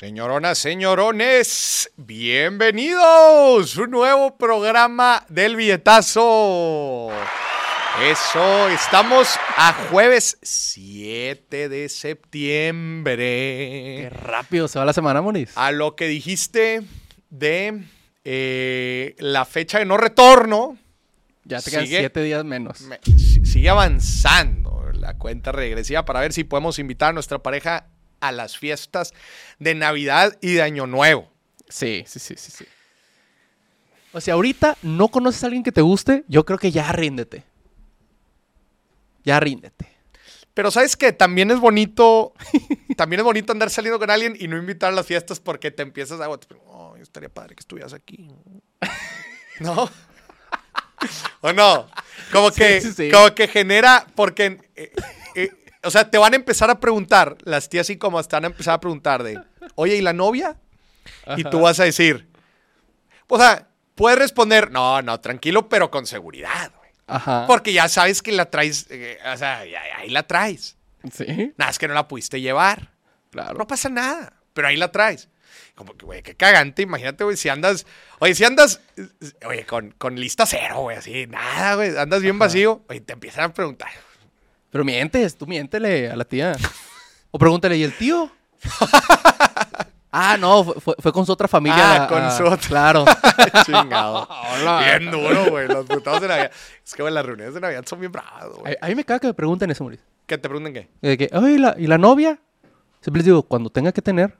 Señoronas, señorones, bienvenidos a un nuevo programa del billetazo. Eso, estamos a jueves 7 de septiembre. Qué rápido se va la semana, Moris. A lo que dijiste de eh, la fecha de no retorno, Ya te quedan sigue- siete días menos. me- si- sigue avanzando la cuenta regresiva para ver si podemos invitar a nuestra pareja a las fiestas de Navidad y de Año Nuevo. Sí, sí, sí, sí, sí. O sea, ahorita no conoces a alguien que te guste, yo creo que ya ríndete. Ya ríndete. Pero sabes que también es bonito, también es bonito andar saliendo con alguien y no invitar a las fiestas porque te empiezas a, oh, estaría padre que estuvieras aquí. ¿No? ¿O no? Como Sí, que, sí, sí. como que genera, porque, eh, eh, o sea, te van a empezar a preguntar, las tías y como te van a empezar a preguntar de, oye, ¿y la novia? Y tú Ajá. vas a decir, o sea, puedes responder, no, no, tranquilo, pero con seguridad, güey. Ajá. Porque ya sabes que la traes, eh, o sea, ahí la traes. Sí, Nada, es que no la pudiste llevar. claro. No pasa nada, pero ahí la traes. Como que, güey, qué cagante. Imagínate, güey, si andas, oye, si andas, eh, oye, con, con lista cero, güey, así, nada, güey, andas bien Ajá. vacío, oye, te empiezan a preguntar. Pero mientes, tú miéntele a la tía. O pregúntale, ¿y el tío? ah, no, fue, fue- con su otra familia. Ah, la- con ah, su otra. Claro. Chingado. Hola. Bien duro, güey, los putados de Navidad. Es que, güey, las reuniones de Navidad son bien bravas, güey. A, a mí me caga que me pregunten eso, Moris. ¿Qué te pregunten qué? De que, oye, ¿y la, ¿y la novia? Siempre les digo, cuando tenga que tener.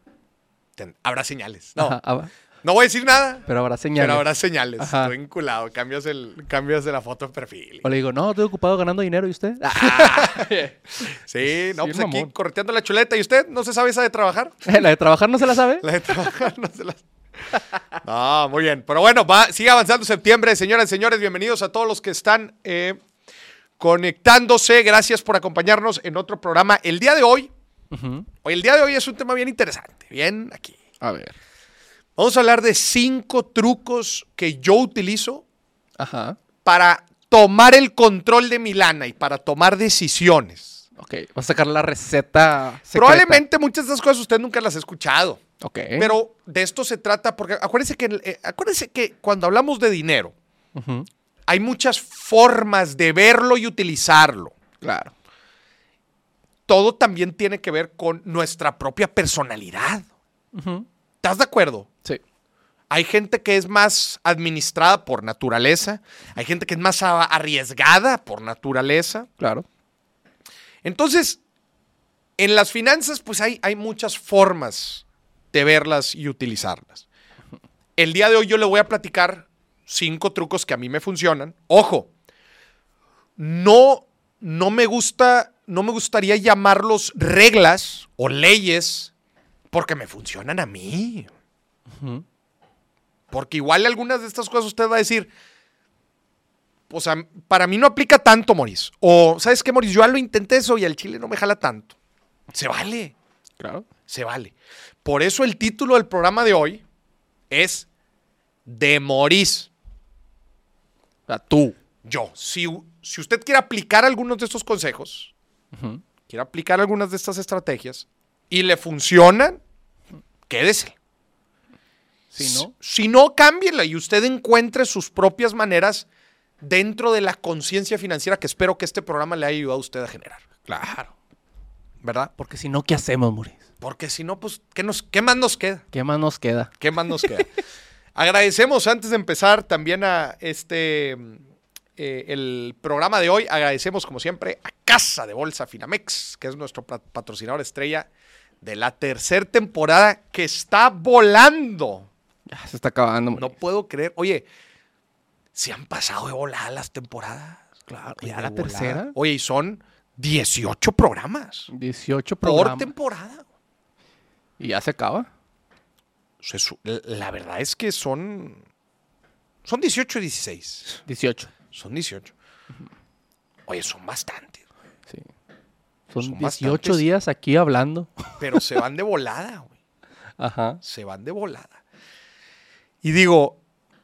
Ten- habrá señales. No, Ajá, no voy a decir nada, pero habrá señales. pero habrá señales. Ajá. Estoy vinculado. Cambias, el, cambias de la foto de perfil. O le digo, no, estoy ocupado ganando dinero, ¿y usted? Sí, no, Sí, pues aquí mamón. correteando la chuleta. ¿Y usted no se sabe esa de trabajar? ¿La de trabajar no se la sabe? La de trabajar no se la... No, muy bien. Pero bueno, va, sigue avanzando septiembre. Señoras y señores, bienvenidos a todos los que están eh, conectándose. Gracias por acompañarnos en otro programa. El día de hoy, hoy, el día de hoy es un tema bien interesante. Bien aquí. A ver. Vamos a hablar de cinco trucos que yo utilizo Ajá. para tomar el control de mi lana y para tomar decisiones. Ok, vas a sacar la receta secreta. Probablemente muchas de esas cosas usted nunca las ha escuchado. Ok. Pero de esto se trata, porque acuérdense que, eh, acuérdense que cuando hablamos de dinero, hay muchas formas de verlo y utilizarlo. Claro. Todo también tiene que ver con nuestra propia personalidad. ¿Estás de acuerdo? Hay gente que es más administrada por naturaleza, hay gente que es más arriesgada por naturaleza. Claro. Entonces, en las finanzas, pues hay, hay muchas formas de verlas y utilizarlas. El día de hoy yo le voy a platicar cinco trucos que a mí me funcionan. Ojo, no, no me gusta, no me gustaría llamarlos reglas o leyes porque me funcionan a mí. Porque igual algunas de estas cosas usted va a decir, o sea, para mí no aplica tanto, Moris. O, ¿sabes qué, Moris? Yo ya lo intenté eso y al chile no me jala tanto. Se vale, Claro. se vale. Por eso el título del programa de hoy es De Moris. O sea, tú. Yo. Si, si usted quiere aplicar algunos de estos consejos, quiere aplicar algunas de estas estrategias y le funcionan, quédese. Si no, Si no, cámbiela y usted encuentre sus propias maneras dentro de la conciencia financiera que espero que este programa le haya ayudado a usted a generar. claro. ¿Verdad? Porque si no, ¿qué hacemos, Muris? Porque si no, pues, ¿qué, nos, ¿qué más nos queda? ¿Qué más nos queda? ¿Qué más nos queda? Agradecemos antes de empezar también a este eh, el programa de hoy. Agradecemos como siempre a Casa de Bolsa Finamex, que es nuestro pa- patrocinador estrella de la tercera temporada que está volando. Ya se está acabando, No puedo creer. Oye, se han pasado de volada las temporadas. Claro. ¿Ya la volada. tercera? Oye, y son 18 programas 18 por programas. temporada. Y ya se acaba. La verdad es que son. Son 18 y 16. 18. Son 18. Oye, son bastantes. Sí. Son, Son 18 bastantes. días aquí hablando. Pero se van de volada, güey. Ajá. Se van de volada. Y digo,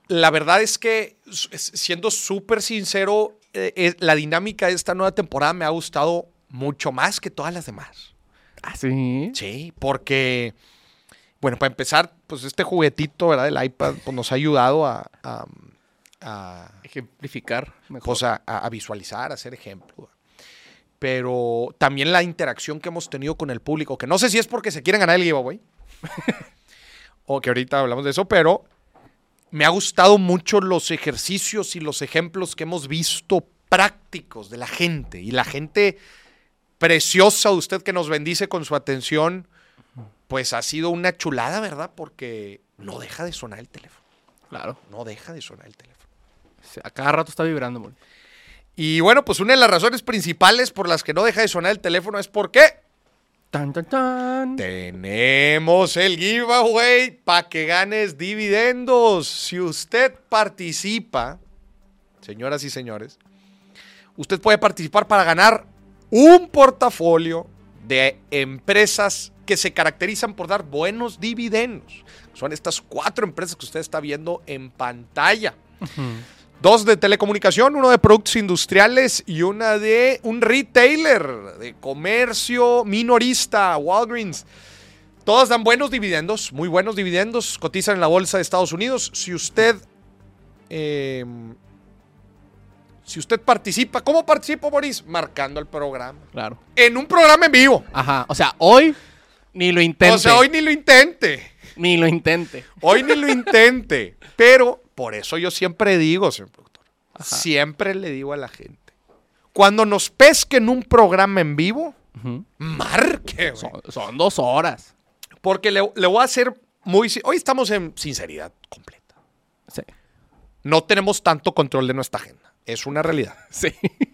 la verdad es que, siendo súper sincero, eh, eh, la dinámica de esta nueva temporada me ha gustado mucho más que todas las demás. Ah, sí. Sí, porque Bueno, para empezar, pues este juguetito, ¿verdad? Del iPad, pues nos ha ayudado a, a- a, Ejemplificar mejor. pues, a- a- a visualizar, a hacer ejemplo. Pero también la interacción que hemos tenido con el público, que no sé si es porque se quieren ganar el giveaway, o que ahorita hablamos de eso, pero me ha gustado mucho los ejercicios y los ejemplos que hemos visto prácticos de la gente. Y la gente preciosa de usted que nos bendice con su atención, pues ha sido una chulada, ¿verdad? Porque no deja de sonar el teléfono. claro. No deja de sonar el teléfono. A cada rato está vibrando, Mori. Y bueno, pues una de las razones principales por las que no deja de sonar el teléfono es porque Tan, tan, tan. tenemos el giveaway para que ganes dividendos. Si usted participa, señoras y señores, usted puede participar para ganar un portafolio de empresas que se caracterizan por dar buenos dividendos. Son estas cuatro empresas que usted está viendo en pantalla. Dos de telecomunicación, uno de productos industriales y una de un retailer de comercio minorista, Walgreens. Todas dan buenos dividendos, muy buenos dividendos, cotizan en la bolsa de Estados Unidos. Si usted, eh, si usted participa, ¿cómo participo, Boris? Marcando el programa. Claro. En un programa en vivo. Aja. O sea, hoy ni lo intente. O sea, hoy ni lo intente. Ni lo intente. Hoy ni lo intente. Pero por eso yo siempre digo, señor productor, siempre le digo a la gente, cuando nos pesque en un programa en vivo, Ujú. marque. son, son dos horas. Porque le, le voy a hacer muy... Hoy estamos en sinceridad completa. Sí. No tenemos tanto control de nuestra agenda. Es una realidad. Sí.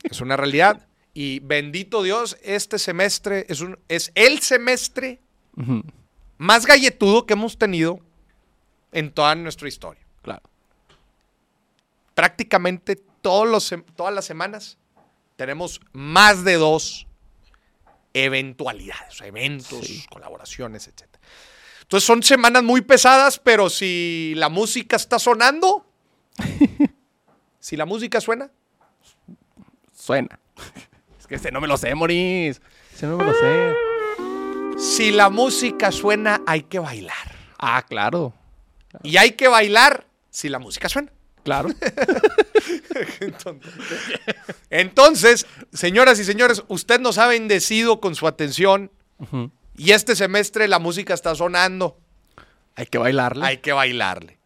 Es una realidad. Y bendito Dios, este semestre es, un, es el semestre más galletudo que hemos tenido en toda nuestra historia. Claro. Prácticamente todos los, sem- todas las semanas tenemos más de dos eventualidades, eventos, Sí. colaboraciones, etc. Entonces son semanas muy pesadas, pero si la música está sonando, si la música suena, Suena. Es que ese no me lo sé, Moris. Ese no me lo sé. si la música suena, hay que bailar. Ah, claro. Y hay que bailar si la música suena. Claro. Entonces, señoras y señores, usted nos ha bendecido con su atención y este semestre la música está sonando. Hay que bailarle. Hay que bailarle.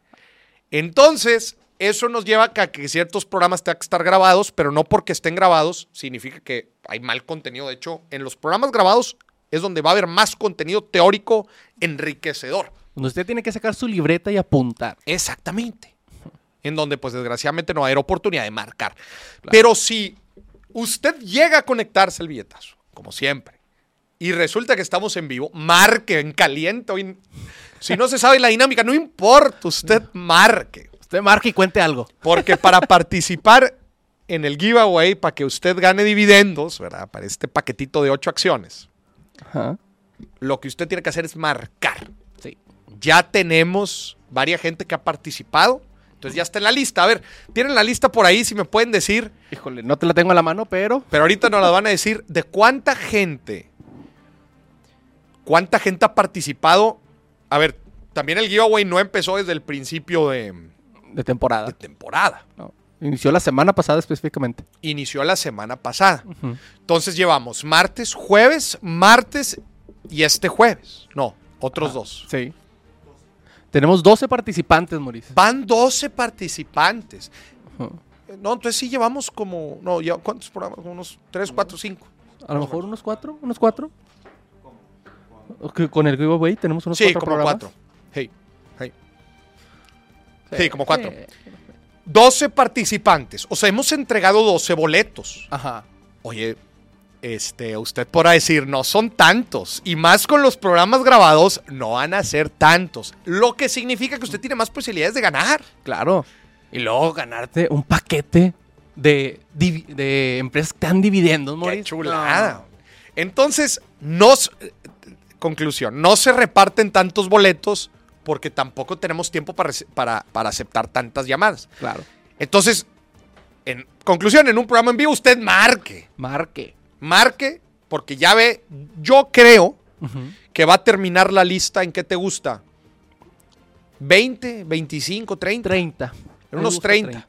Entonces, eso nos lleva a que- a que ciertos programas tengan que estar grabados, pero no porque estén grabados significa que hay mal contenido. De hecho, en los programas grabados es donde va a haber más contenido teórico enriquecedor. Donde usted tiene que sacar su libreta y apuntar. Exactamente. En donde, pues, desgraciadamente no va a haber oportunidad de marcar. Pero si usted llega a conectarse al billetazo, como siempre, y resulta que estamos en vivo, marque en caliente. Si no se sabe la dinámica, no importa, usted marque. Usted marque y cuente algo. Porque para participar en el giveaway, para que usted gane dividendos, ¿verdad? Para este paquetito de ocho acciones, Ajá. lo que usted tiene que hacer es marcar. Sí. Ya tenemos varias gente que ha participado. Entonces ya está en la lista. A ver, tienen la lista por ahí, si me pueden decir. Híjole, no te la tengo a la mano, pero. Pero ahorita nos la van a decir de cuánta gente. ¿Cuánta gente ha participado? A ver, también el giveaway no empezó desde el principio de, De temporada. de temporada. No. Inició la semana pasada específicamente. Inició la semana pasada. Entonces llevamos martes, jueves, martes y este jueves. No, otros dos. Sí. Tenemos 12 participantes, Mauricio. Van 12 participantes. Ajá. Eh, No, entonces sí llevamos como. No, ya, ¿cuántos programas? Unos 3, 4, 5. A lo mejor unos cuatro, unos cuatro. Ok, Con el giveaway tenemos unos Sí, cuatro como programas. 4. Hey, hey. Sí, como cuatro. Sí. 12 participantes. O sea, hemos entregado 12 boletos. Ajá. Oye, este, usted podrá decir, no son tantos. Y más con los programas grabados, no van a ser tantos. Lo que significa que usted tiene más posibilidades de ganar. Claro. Y luego ganarte un paquete de, de empresas que te dan dividendos, ¡Qué Mauricio. chulada! Entonces, no, conclusión, no se reparten tantos boletos porque tampoco tenemos tiempo para, para, para aceptar tantas llamadas. Claro. Entonces, en conclusión, en un programa en vivo usted marque. Marque. Marque porque ya ve, yo creo que va a terminar la lista en qué te gusta. 20, 25, 30. 30. En unos gusta 30.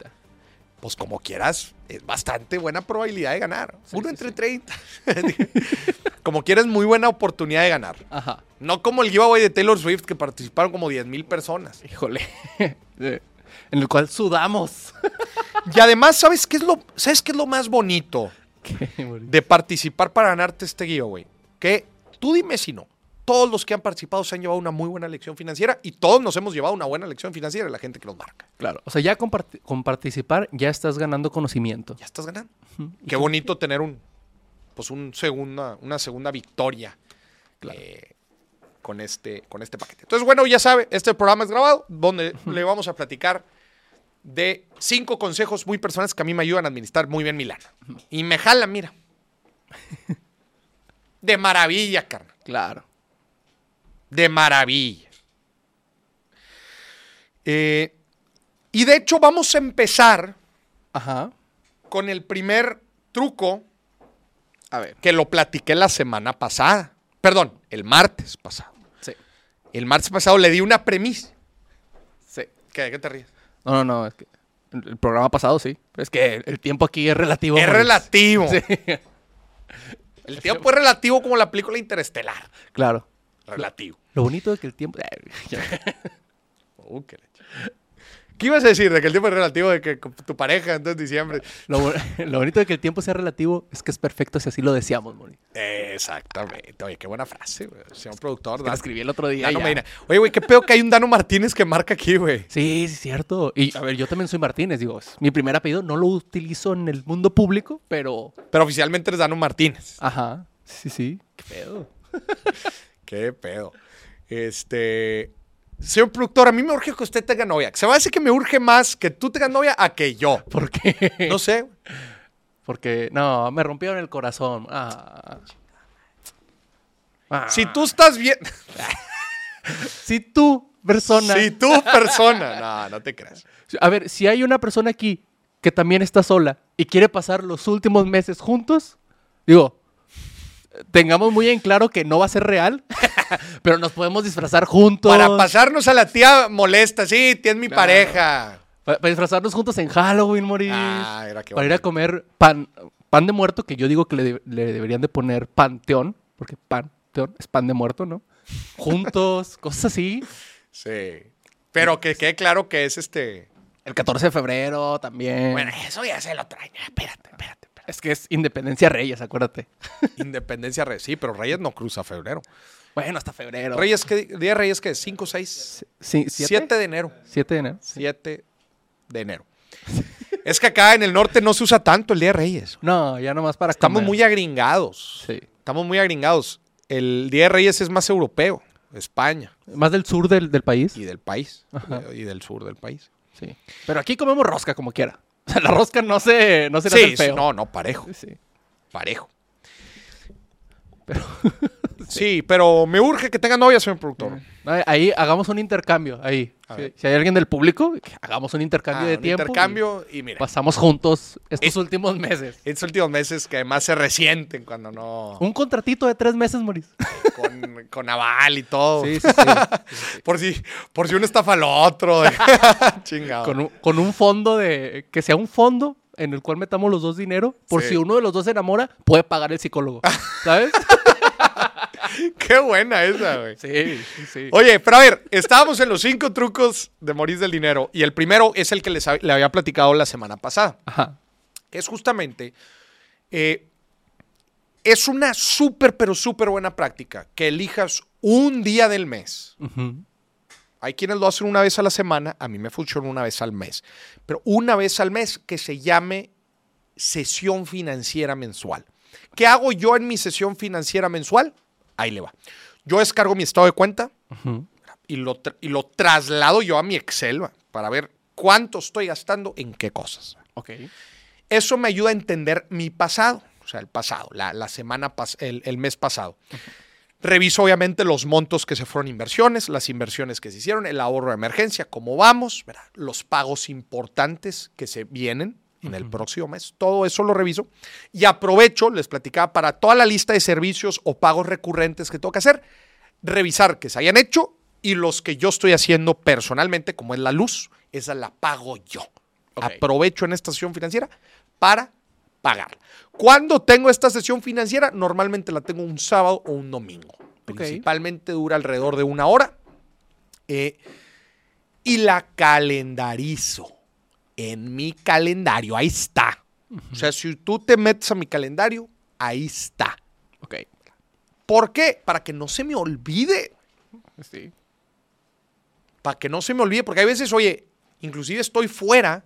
Pues como quieras, es bastante buena probabilidad de ganar. Sí, Uno sí, entre sí. 30. como quieres, muy buena oportunidad de ganar. Ajá. No como el giveaway de Taylor Swift, que participaron como 10 mil personas. Híjole. En el cual sudamos. Y además, ¿sabes qué es lo, ¿sabes qué es lo más bonito. de participar para ganarte este giveaway? Que tú dime si no. Todos los que han participado se han llevado una muy buena lección financiera y todos nos hemos llevado una buena lección financiera, la gente que nos marca. Claro. O sea, ya con, part- con participar ya estás ganando conocimiento. Ya estás ganando. Qué bonito tener un, pues un segunda, una segunda victoria Claro. eh, con, este, con este paquete. Entonces, bueno, ya sabe, este programa es grabado, donde le vamos a platicar de cinco consejos muy personales que a mí me ayudan a administrar muy bien mi lana. Y me jala, mira. De maravilla, carnal. Claro. De maravilla. Eh, y de hecho, vamos a empezar Ajá. con el primer truco A ver. que lo platiqué la semana pasada. Perdón, el martes pasado. Sí. El martes pasado le di una premisa. Sí. ¿Qué, ¿De qué te ríes? No, no, no. Es que el programa pasado sí. Es que el tiempo aquí es relativo. Es Maurice. relativo. Sí. El tiempo es relativo como la película Interestelar. Claro. Relativo. Lo bonito de que el tiempo. Uh, qué leche. ¿Qué ibas a decir? De que el tiempo es relativo, de que tu pareja entonces diciembre. Lo, bo- lo bonito de que el tiempo sea relativo es que es perfecto si así lo deseamos, Moni. Exactamente. Oye, qué buena frase, güey. Señor productor. La escribí el otro día. Dano ya. Medina. Oye, güey, qué pedo que hay un Dano Martínez que marca aquí, güey. Sí, sí, es cierto. Y a ver, yo también soy Martínez, digo, es mi primer apellido no lo utilizo en el mundo público, pero. Pero oficialmente eres Dano Martínez. Ajá. Sí, sí. Qué pedo. Qué pedo. Este. Señor productor, a mí me urge que usted tenga novia. Se me hace que me urge más que tú tengas novia a que yo. ¿Por qué? No sé. Porque, no, me rompieron el corazón. Ah. Ah. Si tú estás bien. Si tú, persona. Si tú, persona. No, no te creas. A ver, si hay una persona aquí que también está sola y quiere pasar los últimos meses juntos, digo, tengamos muy en claro que no va a ser real, pero nos podemos disfrazar juntos. Para pasarnos a la tía molesta. Sí, tía es mi Claro. pareja. Pa- Para, disfrazarnos juntos en Halloween, Moris. Ah, era que para ir a comer pan, pan de muerto, que yo digo que le, de- le deberían de poner panteón, porque panteón es pan de muerto, ¿no? Juntos, cosas así. Sí. Pero que quede claro que es este. El 14 de febrero también. Bueno, eso ya se lo trae. Espérate, espérate, espérate. Es que es Independencia Reyes, acuérdate. Independencia Reyes. Sí, pero Reyes no cruza febrero. Bueno, hasta febrero. Reyes, ¿qué? ¿Día de Reyes qué? ¿5, 6? Sí, 7 de enero. 7 de enero. 7 de enero. es que acá en el norte no se usa tanto el Día de Reyes. No, ya nomás para Estamos comer. muy agringados. Sí. Estamos muy agringados. El Día de Reyes es más europeo. España Más del sur del, del país. y del país. Ajá. Y del sur del país. Sí. Pero aquí comemos rosca como quiera. O sea, la rosca no se, no se le Sí, hace el feo. no, no, parejo. Sí. Parejo. Pero Sí, pero me urge que tenga novia, señor productor. ahí hagamos un intercambio. Ahí. Si, hay alguien del público, hagamos un intercambio Ah, de un tiempo. intercambio y y mira. Pasamos juntos estos Es- últimos meses. Estos últimos meses que además se resienten cuando no. Un contratito de tres meses, Moris. Con, con aval y todo. Sí, sí, sí. Por si, por si uno estafa al otro. Chingado. con, un, con un fondo de. Que sea un fondo en el cual metamos los dos dinero. Por si uno de los dos se enamora, puede pagar el psicólogo. ¿Sabes? Qué buena esa, güey. sí, sí. Oye, pero a ver, estábamos en los cinco trucos de morir del dinero. Y el primero es el que les le había platicado la semana pasada. Ajá. que es justamente, eh, es una súper, pero súper buena práctica que elijas un día del mes. Hay quienes lo hacen una vez a la semana, a mí me funciona una vez al mes, pero una vez al mes que se llame sesión financiera mensual. ¿Qué hago yo en mi sesión financiera mensual? Ahí le va. Yo descargo mi estado de cuenta y lo, y lo traslado yo a mi Excel va, para ver cuánto estoy gastando en qué cosas. Ok. Eso me ayuda a entender mi pasado, o sea, el pasado, la, la semana, pas- el, el mes pasado. Reviso obviamente los montos que se fueron inversiones, las inversiones que se hicieron, el ahorro de emergencia, cómo vamos, ¿verdad? los pagos importantes que se vienen en el próximo mes. Todo eso lo reviso y aprovecho, les platicaba, para toda la lista de servicios o pagos recurrentes que tengo que hacer, revisar que se hayan hecho Y los que yo estoy haciendo personalmente, como es la luz, esa la pago yo. Aprovecho en esta sesión financiera para pagar. ¿Cuándo tengo esta sesión financiera? Normalmente la tengo un sábado o un domingo. Principalmente dura alrededor de una hora. Eh, y la calendarizo en mi calendario. Ahí está. O sea, si tú te metes a mi calendario, ahí está. Ok. ¿Por qué? Para que no se me olvide. Sí. Para que no se me olvide. Porque hay veces, oye, inclusive estoy fuera,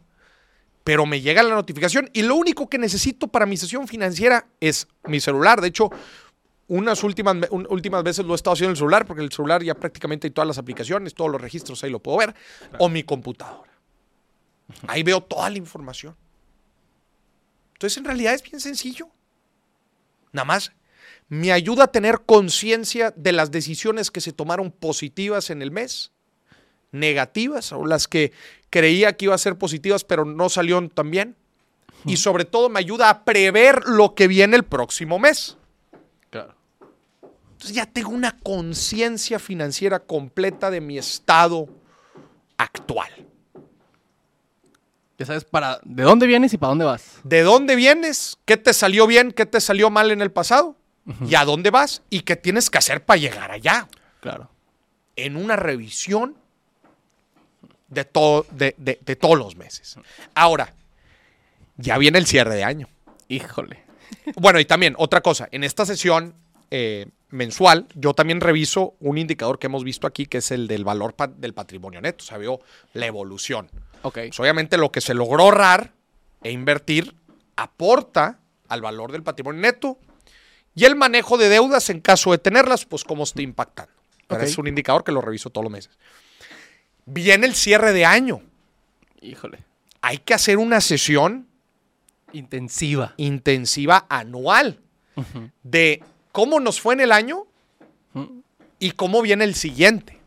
pero me llega la notificación y lo único que necesito para mi sesión financiera es mi celular. De hecho, unas últimas, un- últimas veces lo he estado haciendo en el celular, porque el celular ya prácticamente hay todas las aplicaciones, todos los registros ahí lo puedo ver, o mi computadora. Ahí veo toda la información. Entonces, en realidad es bien sencillo. Nada más me ayuda a tener conciencia de las decisiones que se tomaron positivas en el mes, negativas, o las que creía que iba a ser positivas, pero no salieron tan bien. Y sobre todo me ayuda a prever lo que viene el próximo mes. Claro. Entonces ya tengo una conciencia financiera completa de mi estado actual. Ya sabes para de dónde vienes y para dónde vas. ¿De dónde vienes? ¿Qué te salió bien? ¿Qué te salió mal en el pasado? ¿Y a dónde vas? ¿Y qué tienes que hacer para llegar allá? Claro. En una revisión de, todo, de, de- de todos los meses. Ahora, ya viene el cierre de año. Híjole. Bueno, y también otra cosa, en esta sesión eh, mensual, yo también reviso un indicador que hemos visto aquí, que es el del valor pa- del patrimonio neto. O sea, veo la evolución. Ok. Pues, obviamente lo que se logró ahorrar e invertir aporta al valor del patrimonio neto y el manejo de deudas en caso de tenerlas, pues cómo está impactando. Pero es un indicador que lo reviso todos los meses. Viene el cierre de año. Híjole. Hay que hacer una sesión Intensiva. intensiva anual de cómo nos fue en el año y cómo viene el siguiente.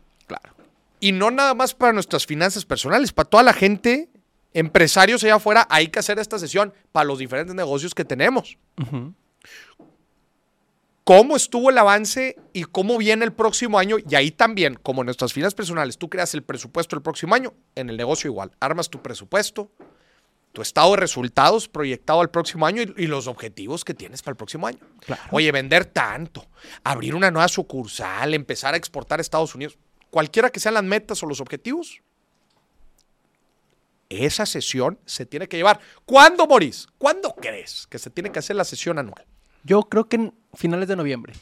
Y no nada más para nuestras finanzas personales, para toda la gente, empresarios allá afuera, hay que hacer esta sesión para los diferentes negocios que tenemos. Cómo estuvo el avance y cómo viene el próximo año. Y ahí también, como en nuestras finanzas personales, tú creas el presupuesto el próximo año, en el negocio igual. Armas tu presupuesto, tu estado de resultados proyectado al próximo año y, y los objetivos que tienes para el próximo año. Claro. Oye, vender tanto, abrir una nueva sucursal, empezar a exportar a Estados Unidos, cualquiera que sean las metas o los objetivos, esa sesión se tiene que llevar. ¿Cuándo, Moris? ¿Cuándo crees que se tiene que hacer la sesión anual? Yo creo que en finales de noviembre.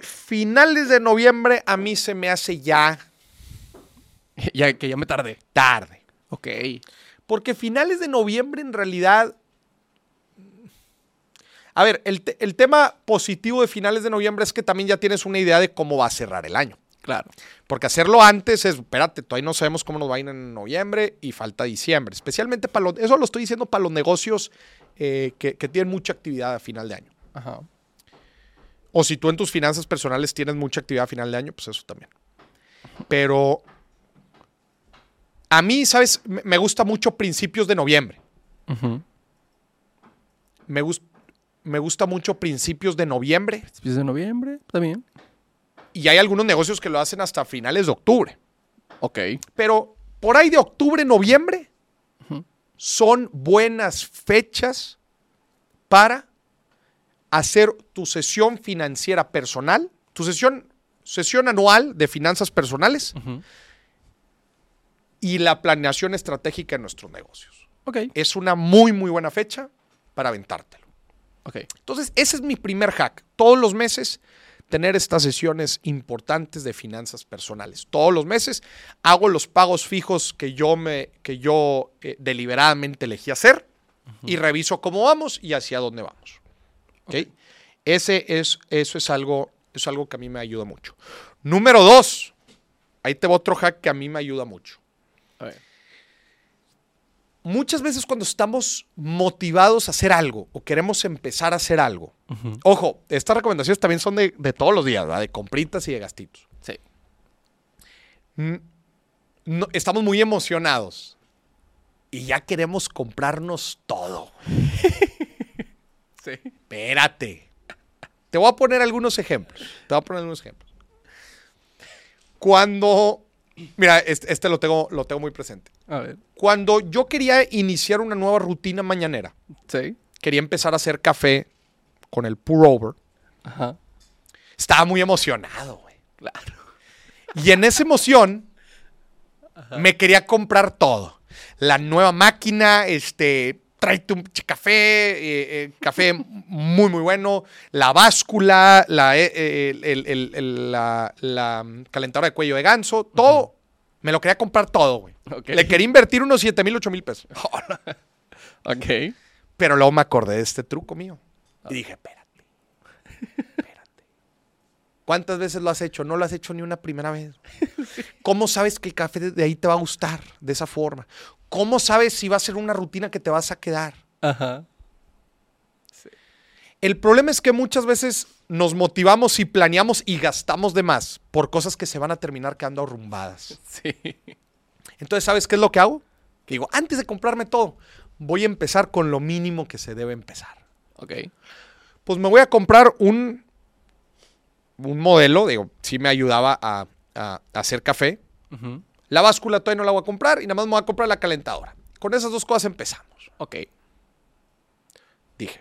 Finales de noviembre a mí se me hace ya ya que ya me tardé. tarde. Ok. Porque finales de noviembre en realidad... A ver, el, te- el tema positivo de finales de noviembre es que también ya tienes una idea de cómo va a cerrar el año. Claro. Porque hacerlo antes es, espérate, todavía no sabemos cómo nos va a ir en noviembre y falta diciembre. Especialmente para los, eso lo estoy diciendo para los negocios eh, que, que tienen mucha actividad a final de año. Ajá. O si tú en tus finanzas personales tienes mucha actividad a final de año, pues eso también. Pero a mí, ¿sabes? Me gusta mucho principios de noviembre. Me, gus- me gusta mucho principios de noviembre. Principios de noviembre, también. Y hay algunos negocios que lo hacen hasta finales de octubre. Ok. Pero por ahí de octubre, noviembre, son buenas fechas para hacer tu sesión financiera personal, tu sesión, sesión anual de finanzas personales y la planeación estratégica de nuestros negocios. Ok. Es una muy, muy buena fecha para aventártelo. Ok. Entonces, ese es mi primer hack. Todos los meses tener estas sesiones importantes de finanzas personales. Todos los meses hago los pagos fijos que yo me que yo eh, deliberadamente elegí hacer y reviso cómo vamos y hacia dónde vamos. ¿Ok? Ese es eso es algo es algo que a mí me ayuda mucho. Número dos, ahí te va otro hack que a mí me ayuda mucho. Muchas veces cuando estamos motivados a hacer algo o queremos empezar a hacer algo, ojo, estas recomendaciones también son de, de todos los días, ¿verdad? de compritas y de gastitos. Sí. No- estamos muy emocionados y ya queremos comprarnos todo. Sí. Espérate. Te voy a poner algunos ejemplos. Te voy a poner algunos ejemplos. Cuando. Mira, este, este lo, tengo, lo tengo muy presente. A ver. Cuando yo quería iniciar una nueva rutina mañanera, Sí. quería empezar a hacer café con el pour over, Ajá. estaba muy emocionado, güey. Claro. Y en esa emoción me quería comprar todo. La nueva máquina, este, tráete un café, eh, eh, café muy, muy bueno, la báscula, la, eh, eh, el- el- el- el- la, la, mm, calentadora de cuello de ganso, todo. Me lo quería comprar todo, güey. Le quería invertir unos 7 mil, 8 mil pesos. Ok. Pero luego me acordé de este truco mío. Y dije, espérate, espérate. ¿Cuántas veces lo has hecho? No lo has hecho ni una primera vez. ¿Cómo sabes que el café de- de ahí te va a gustar de esa forma? ¿Cómo sabes si va a ser una rutina que te vas a quedar? Ajá. El problema es que muchas veces nos motivamos y planeamos y gastamos de más por cosas que se van a terminar quedando arrumbadas. Sí. Entonces, ¿sabes qué es lo que hago? Que digo, antes de comprarme todo, voy a empezar con lo mínimo que se debe empezar. Ok. pues me voy a comprar un, un modelo, digo, sí me ayudaba a, a- a hacer café. Ujú. La báscula todavía no la voy a comprar y nada más me voy a comprar la calentadora. Con esas dos cosas empezamos. Ok. Dije.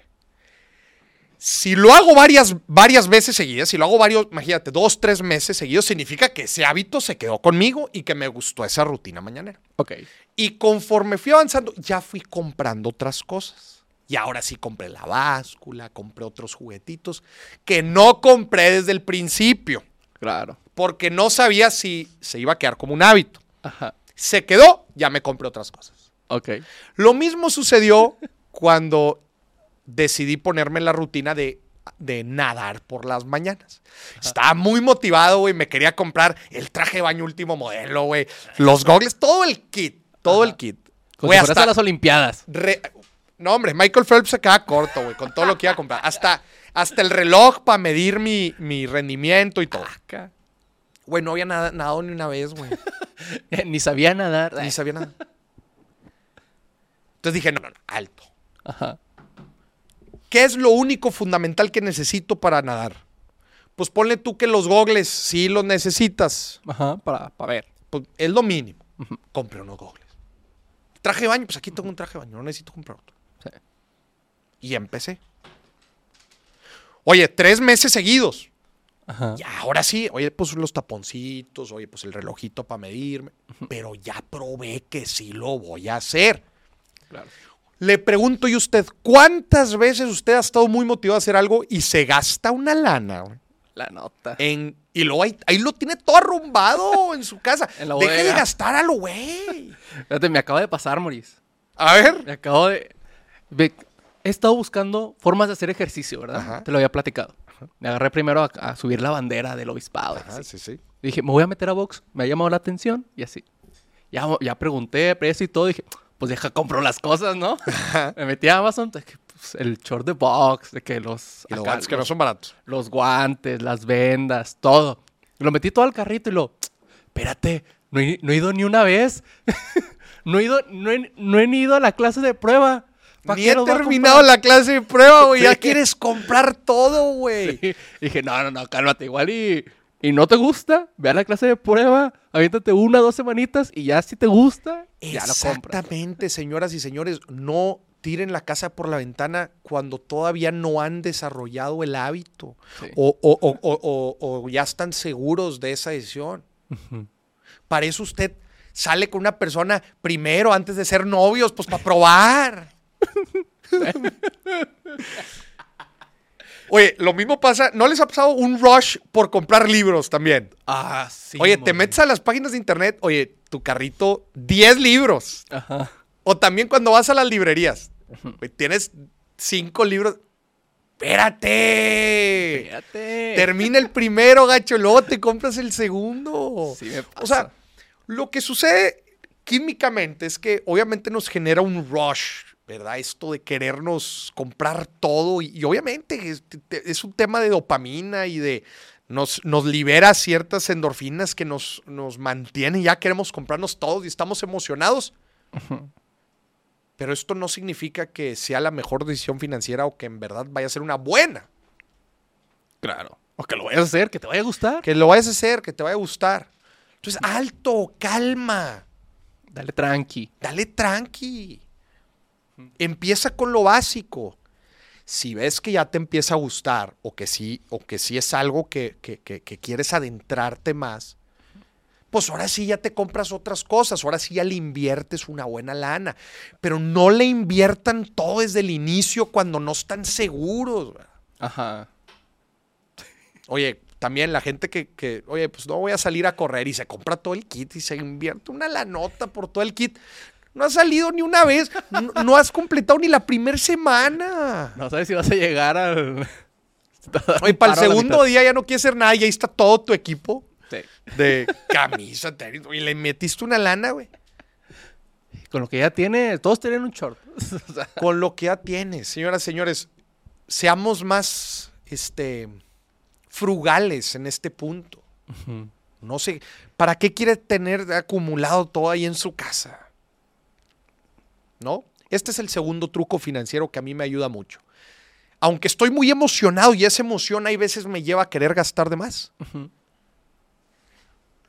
Si lo hago varias, varias veces seguidas, si lo hago varios, imagínate, dos, tres meses seguidos, significa que ese hábito se quedó conmigo y que me gustó esa rutina mañanera. Ok. Y conforme fui avanzando, ya fui comprando otras cosas. Y ahora sí compré la báscula, compré otros juguetitos que no compré desde el principio, Claro. porque no sabía si se iba a quedar como un hábito. Ajá. Se quedó, ya me compré otras cosas. Ok. Lo mismo sucedió cuando decidí ponerme en la rutina de, de nadar por las mañanas. Estaba muy motivado, güey. Me quería comprar el traje de baño último modelo, güey. Los gogles, todo el kit. Todo el kit. Güey, hasta- las Olimpiadas. Re- no, hombre, Michael Phelps se queda corto, güey, con todo lo que iba a comprar. Hasta, hasta el reloj para medir mi, mi rendimiento y todo. Güey, no había nada, nadado ni una vez, güey. Ni sabía nadar. Ni sabía nada. Entonces dije, no, no, no, alto. Ajá. ¿Qué es lo único fundamental que necesito para nadar? Pues ponle tú que los gogles sí los necesitas. Ajá. Para, para ver. Pues es lo mínimo. Compré unos gogles. Traje de baño, pues aquí tengo un traje de baño, no necesito comprar otro. Sí. Y empecé. Oye, tres meses seguidos. Ajá. Ya, ahora sí, oye, pues los taponcitos, oye, pues el relojito para medirme. Pero ya probé que sí lo voy a hacer. Claro. Le pregunto yo a usted, ¿cuántas veces usted ha estado muy motivado a hacer algo y se gasta una lana? güey? La nota. En, y luego ahí, ahí lo tiene todo arrumbado en su casa. En la Deje de gastar a lo güey. Fíjate, me acaba de pasar, Moris. A ver. Me acabo de... He estado buscando formas de hacer ejercicio, ¿verdad? Ajá. Te lo había platicado. Me agarré primero a, a subir la bandera del obispado. y Ajá, sí, sí. Dije, me voy a meter a box. Me ha llamado la atención y así. Ya, ya pregunté precio y todo. Dije, pues deja, compro las cosas, ¿no? me metí a Amazon. pues, el short de box, de que los... Y los acá, guantes que no los- son baratos. los guantes, las vendas, todo. Lo metí todo al carrito y lo, espérate, no he, no he ido ni una vez. no, he ido, no, he, no he ido a la clase de prueba. ¿Pa' Ni he terminado la clase de prueba, güey. Ya quieres comprar todo, güey. Sí. Dije, no, no, no, cálmate, igual y, y no te gusta, ve a la clase de prueba, aviéntate una, dos semanitas y ya si te gusta, ya lo compras. Exactamente, señoras y señores. No tiren la casa por la ventana cuando todavía no han desarrollado el hábito Sí. o, o- o- o- o- o ya están seguros de esa decisión. Para eso usted sale con una persona primero antes de ser novios, pues para probar. Oye, lo mismo pasa, ¿no les ha pasado un rush por comprar libros también? Ah, sí. oye, te metes a las páginas de internet, oye, tu carrito, 10 libros. Ajá. O también cuando vas a las librerías, tienes 5 libros. Espérate. Fíjate. Termina el primero, gacho, luego te compras el segundo. Sí me O sea, pasa. lo que sucede químicamente es que obviamente nos genera un rush, ¿verdad? Esto de querernos comprar todo y, y obviamente es, un tema de dopamina y de nos, nos libera ciertas endorfinas que nos, nos mantienen, ya queremos comprarnos todos y estamos emocionados. Pero esto no significa que sea la mejor decisión financiera o que en verdad vaya a ser una buena. Claro. O que lo vayas a hacer, que te vaya a gustar. Que lo vayas a hacer, que te vaya a gustar. Entonces, alto, calma, Dale tranqui. dale tranqui. Empieza con lo básico. Si ves que ya te empieza a gustar o que sí, o que sí es algo que, que- que- que quieres adentrarte más, pues ahora sí ya te compras otras cosas, ahora sí ya le inviertes una buena lana. Pero no le inviertan todo desde el inicio cuando no están seguros. Ajá. Oye, también la gente que, que, oye, pues no voy a salir a correr y se compra todo el kit y se invierte una lanota por todo el kit. No has salido ni una vez, no, no has completado ni la primera semana. No sabes si vas a llegar al. Oye, para el segundo día ya no quieres hacer nada y ahí está todo tu equipo Sí. de camisa, tenis, y le metiste una lana, güey. Con lo que ya tiene, todos tienen un short. O sea, Con lo que ya tienes, señoras y señores, seamos más, este, frugales en este punto. No sé, ¿para qué quiere tener acumulado todo ahí en su casa? ¿No? Este es el segundo truco financiero que a mí me ayuda mucho. Aunque estoy muy emocionado y esa emoción hay veces me lleva a querer gastar de más.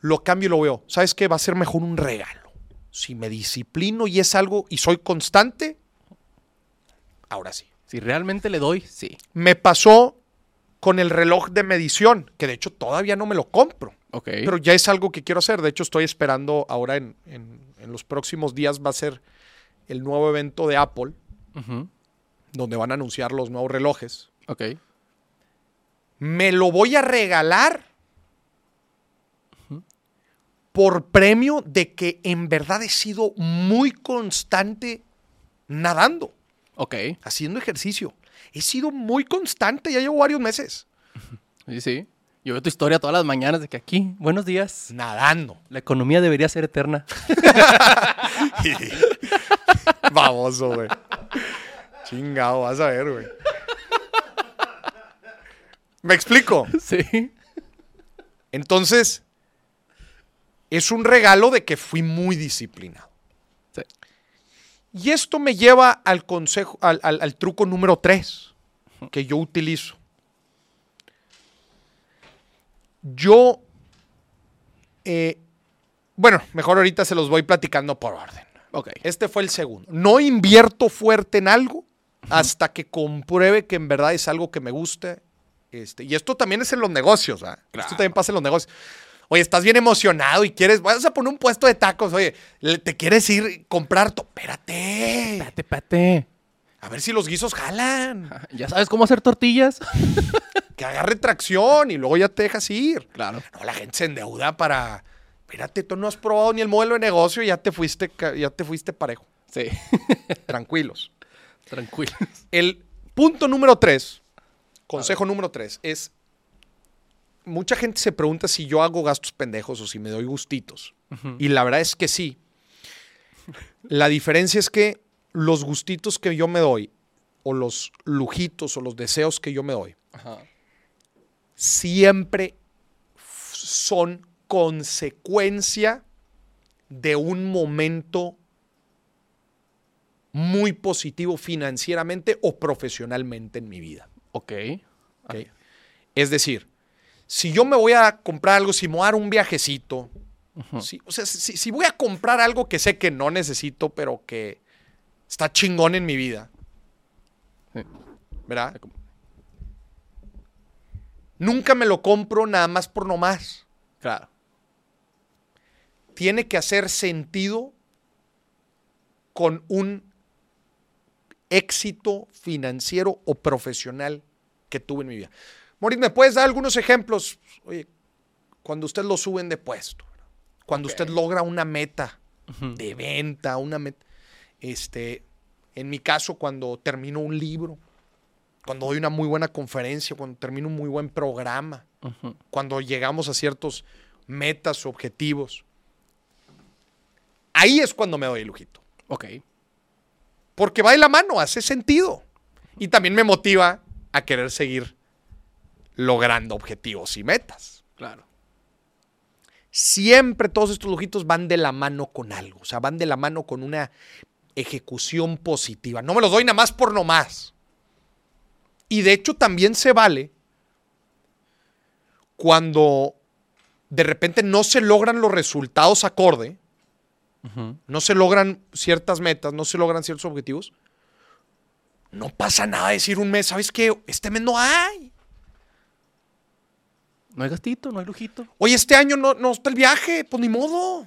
Lo cambio y lo veo. ¿Sabes qué? Va a ser mejor un regalo. Si me disciplino y es algo y soy constante, ahora sí. si realmente le doy, sí. Me pasó con el reloj de medición, que de hecho todavía no me lo compro. Ok. Pero ya es algo que quiero hacer. De hecho, estoy esperando ahora en, en- en los próximos días va a ser el nuevo evento de Apple, donde van a anunciar los nuevos relojes. Ok. Me lo voy a regalar por premio de que en verdad he sido muy constante nadando, Ok. haciendo ejercicio. He sido muy constante, ya llevo varios meses Sí, sí. Yo veo tu historia todas las mañanas de que aquí, buenos días. nadando. La economía debería ser eterna. Baboso, güey. Chingado, vas a ver, güey. ¿Me explico? sí. Entonces, es un regalo de que fui muy disciplinado. Sí. Y esto me lleva al consejo, al, al- al truco número 3 que yo utilizo. Yo, eh, bueno, mejor ahorita se los voy platicando por orden. Ok. Este fue el segundo. No invierto fuerte en algo hasta que compruebe que en verdad es algo que me gusta. Este, y esto también es en los negocios. ¿ah? Claro. Esto también pasa en los negocios. Oye, estás bien emocionado y quieres, vas a poner un puesto de tacos. Oye, te quieres ir y comprar. to- Espérate. Espérate, espérate. A ver si los guisos jalan. ¿Ya sabes cómo hacer tortillas? Que agarre tracción y luego ya te dejas ir. Claro. No, la gente se endeuda para. Espérate, tú no has probado ni el modelo de negocio y ya te fuiste, ya te fuiste parejo. Sí. Tranquilos. Tranquilo. El punto número tres, consejo número tres, es. Mucha gente se pregunta si yo hago gastos pendejos o si me doy gustitos. Y la verdad es que sí. La diferencia es que los gustitos que yo me doy, o los lujitos o los deseos que yo me doy, Ajá. siempre son consecuencia de un momento muy positivo financieramente o profesionalmente en mi vida. Ok. ¿ok? Es decir, si yo me voy a comprar algo, si me voy a dar un viajecito, si, o sea, si, si voy a comprar algo que sé que no necesito, pero que está chingón en mi vida, Sí. ¿verdad? Nunca me lo compro nada más por nomás. Claro. Tiene que hacer sentido con un éxito financiero o profesional que tuve en mi vida. Moritz, ¿me puedes dar algunos ejemplos? Oye, cuando usted lo suben de puesto, cuando usted logra una meta de venta, una meta, este, en mi caso, cuando termino un libro, cuando doy una muy buena conferencia, cuando termino un muy buen programa, cuando llegamos a ciertos metas, objetivos. Ahí es cuando me doy el lujito. Ok. Porque va de la mano, hace sentido. Y también me motiva a querer seguir logrando objetivos y metas. Claro. Siempre todos estos lujitos van de la mano con algo. O sea, van de la mano con una ejecución positiva. No me los doy nada más por nomás. Y de hecho también se vale cuando de repente no se logran los resultados acorde, no se logran ciertas metas, no se logran ciertos objetivos, no pasa nada decir un mes, ¿sabes qué? Este mes no hay. No hay gastito, no hay lujito. Oye, este año no, no está el viaje, pues ni modo.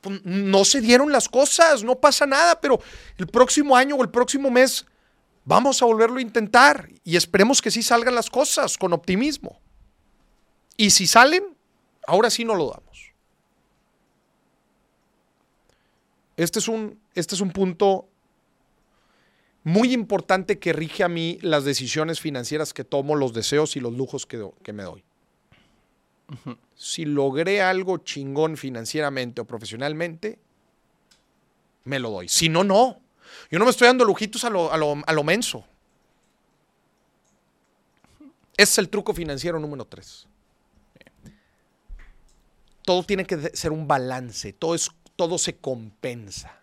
Pues no se dieron las cosas, no pasa nada, pero el próximo año o el próximo mes vamos a volverlo a intentar y esperemos que sí salgan las cosas con optimismo. Y si salen, ahora sí no lo damos. Este es un, este es un punto muy importante que rige a mí las decisiones financieras que tomo, los deseos y los lujos que, do- que me doy. Si logré algo chingón financieramente o profesionalmente, me lo doy. Si no, no. Yo no me estoy dando lujitos a lo, a lo, a lo menso. Ese es el truco financiero número tres. Todo tiene que ser un balance, todo, es, todo se compensa.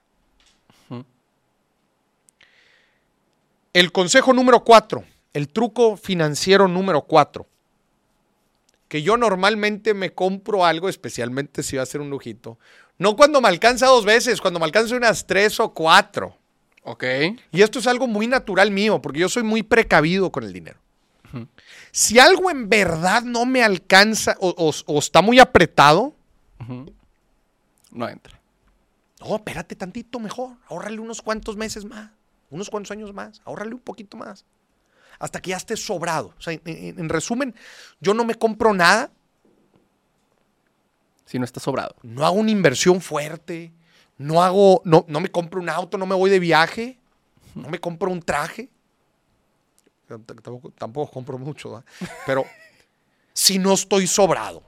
El consejo número cuatro, el truco financiero número cuatro, que yo normalmente me compro algo, especialmente si va a ser un lujito, no cuando me alcanza dos veces, cuando me alcanza unas tres o cuatro. Ok. Y esto es algo muy natural mío, porque yo soy muy precavido con el dinero. Si algo en verdad no me alcanza o, o- o está muy apretado, No entra. No, espérate tantito mejor, ahórrale unos cuantos meses más, unos cuantos años más, ahórrale un poquito más, hasta que ya esté sobrado. O sea, en, en- en resumen, yo no me compro nada, Si no está sobrado. no hago una inversión fuerte, no hago, no, no me compro un auto, no me voy de viaje, no me compro un traje. Tampoco, tampoco compro mucho, ¿verdad? pero si no estoy sobrado.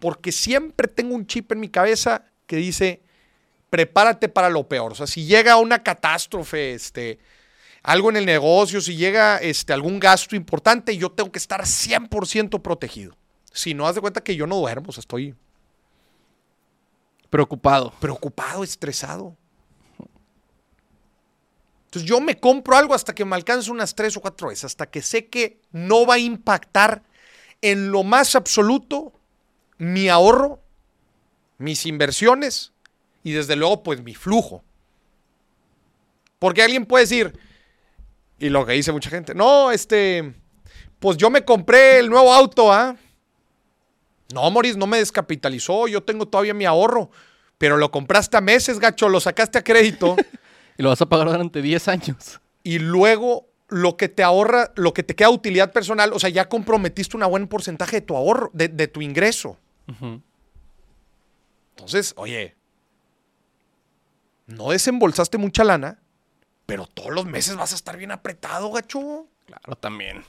Porque siempre tengo un chip en mi cabeza que dice, prepárate para lo peor. O sea, si llega una catástrofe, este, algo en el negocio, si llega este, algún gasto importante, yo tengo que estar 100% protegido. Si no, haz de cuenta que yo no duermo, o sea, estoy Preocupado. preocupado, estresado. Entonces yo me compro algo hasta que me alcance unas tres o cuatro veces, hasta que sé que no va a impactar en lo más absoluto mi ahorro, mis inversiones y desde luego pues mi flujo. Porque alguien puede decir, y lo que dice mucha gente, no, este, pues yo me compré el nuevo auto, ¿ah? No, Moris, no me descapitalizó, yo tengo todavía mi ahorro, pero lo compraste a meses, gacho, lo sacaste a crédito Y lo vas a pagar durante 10 años. y luego lo que te ahorra, lo que te queda utilidad personal, o sea, ya comprometiste un buen porcentaje de tu ahorro, de, de tu ingreso. Entonces, oye, no desembolsaste mucha lana, pero todos los meses vas a estar bien apretado, gacho. Claro, también.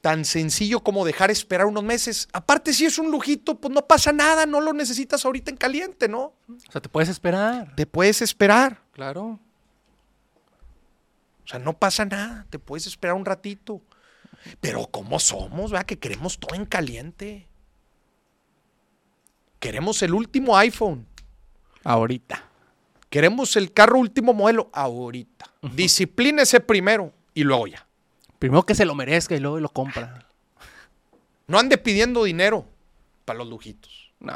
Tan sencillo como dejar esperar unos meses. Aparte, si es un lujito, pues no pasa nada, no lo necesitas ahorita en caliente, ¿no? O sea, te puedes esperar. Te puedes esperar. Claro. O sea, no pasa nada, te puedes esperar un ratito. Pero ¿cómo somos, verdad? Que queremos todo en caliente. Queremos el último iPhone. Ahorita. Queremos el carro último modelo ahorita. Disciplínese primero y luego ya. Primero que se lo merezca y luego lo compra. No ande pidiendo dinero para los lujitos, No.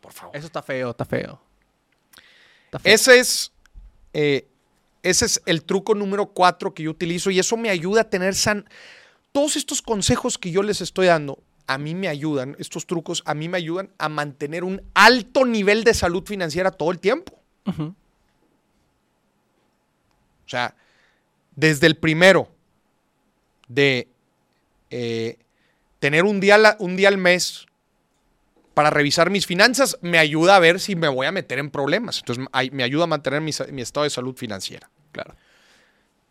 por favor. Eso está feo, está feo. Está feo. Ese es, eh, ese es el truco número cuatro que yo utilizo y eso me ayuda a tener san... Todos estos consejos que yo les estoy dando, a mí me ayudan, estos trucos, a mí me ayudan a mantener un alto nivel de salud financiera todo el tiempo. O sea, desde el primero de eh, tener un día, la- un día al mes para revisar mis finanzas, me ayuda a ver si me voy a meter en problemas. Entonces, me ayuda a mantener mi, mi estado de salud financiera. Claro.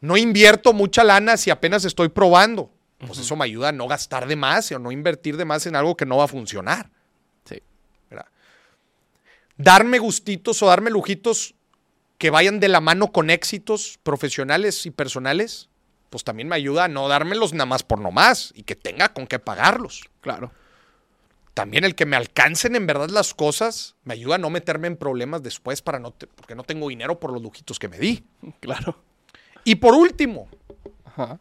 No invierto mucha lana si apenas estoy probando. Pues eso me ayuda a no gastar de más o no invertir de más en algo que no va a funcionar. Sí. ¿verdad? Darme gustitos o darme lujitos que vayan de la mano con éxitos profesionales y personales, pues también me ayuda a no dármelos nada más por nomás y que tenga con qué pagarlos. Claro. También el que me alcancen en verdad las cosas me ayuda a no meterme en problemas después para no te- porque no tengo dinero por los lujitos que me di. Claro. Y por último, Ajá.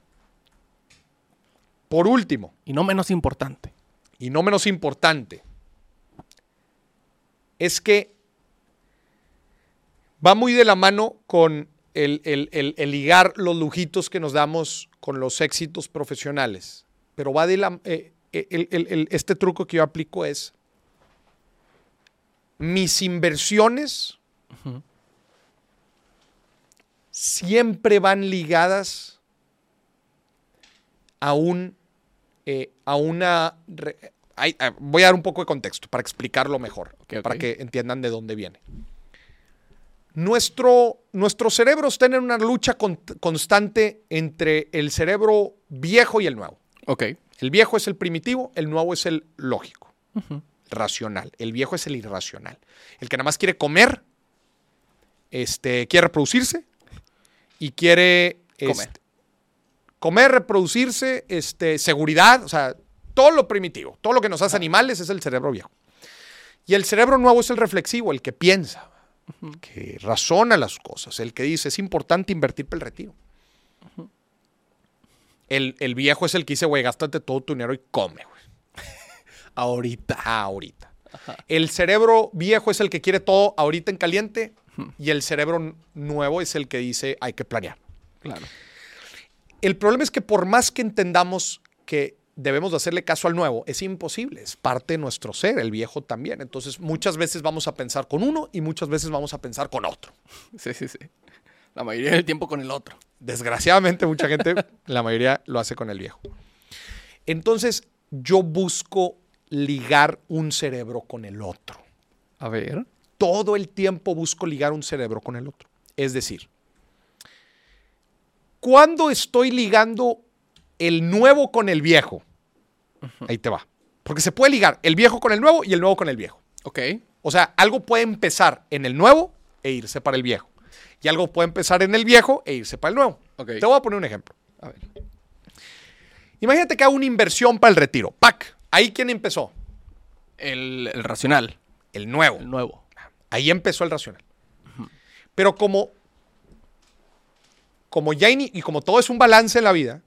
Por último, Y no menos importante. y no menos importante, es que va muy de la mano con el, el- el- el ligar los lujitos que nos damos con los éxitos profesionales. Pero va de la... eh, el- este truco que yo aplico es, mis inversiones siempre van ligadas a un eh, a una ah, voy a dar un poco de contexto para explicarlo mejor para que entiendan de dónde viene. Nuestro nuestros cerebros tienen una lucha con- constante entre el cerebro viejo y el nuevo. Ok. el viejo es el primitivo el nuevo es el lógico racional. El viejo es el irracional. El que nada más quiere comer este quiere reproducirse y quiere Comer. este, comer, reproducirse, este, seguridad, o sea, todo lo primitivo, todo lo que nos hace animales es el cerebro viejo. Y el cerebro nuevo es el reflexivo, el que piensa, el que razona las cosas, el que dice, es importante invertir para el retiro. El, el viejo es el que dice, güey, gástate todo tu dinero y come, güey. Ahorita. Ahorita. El cerebro viejo es el que quiere todo ahorita en caliente y el cerebro nuevo es el que dice, hay que planear. Claro. El problema es que por más que entendamos que debemos de hacerle caso al nuevo, es imposible, es parte de nuestro ser, el viejo también. Entonces muchas veces vamos a pensar con uno y muchas veces vamos a pensar con otro. Sí, sí, sí. La mayoría del tiempo con el otro. Desgraciadamente mucha gente, la mayoría lo hace con el viejo. Entonces yo busco ligar un cerebro con el otro. A ver. Todo el tiempo busco ligar un cerebro con el otro. Es decir, cuando estoy ligando el nuevo con el viejo, ahí te va. Porque se puede ligar el viejo con el nuevo y el nuevo con el viejo. Ok. O sea, algo puede empezar en el nuevo e irse para el viejo. Y algo puede empezar en el viejo e irse para el nuevo. Ok. Te voy a poner un ejemplo. A ver. Imagínate que hago una inversión para el retiro. ¡Pac! Ahí quién empezó? El, el racional. El nuevo. El nuevo. Ahí empezó el racional. Pero como, como ya y como todo es un balance en la vida,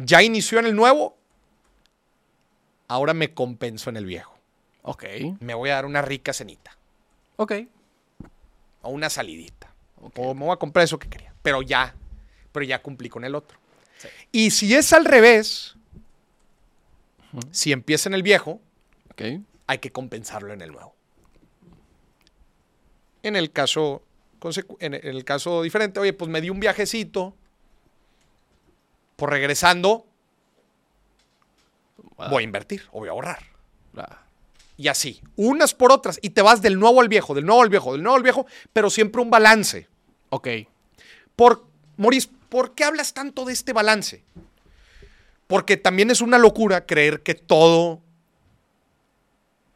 ya inició en el nuevo, ahora me compenso en el viejo. Ok. Me voy a dar una rica cenita Ok. o una salidita. O me voy a comprar eso que quería. Pero ya, pero ya cumplí con el otro. Y si es al revés, si empieza en el viejo, Ok. hay que compensarlo en el nuevo. En el caso, en el caso diferente, oye, pues me di un viajecito, por regresando, voy a invertir o voy a ahorrar. La- Y así, unas por otras, y te vas del nuevo al viejo, del nuevo al viejo, del nuevo al viejo, pero siempre un balance. Ok. Por, Maurice, ¿por qué hablas tanto de este balance? Porque también es una locura creer que todo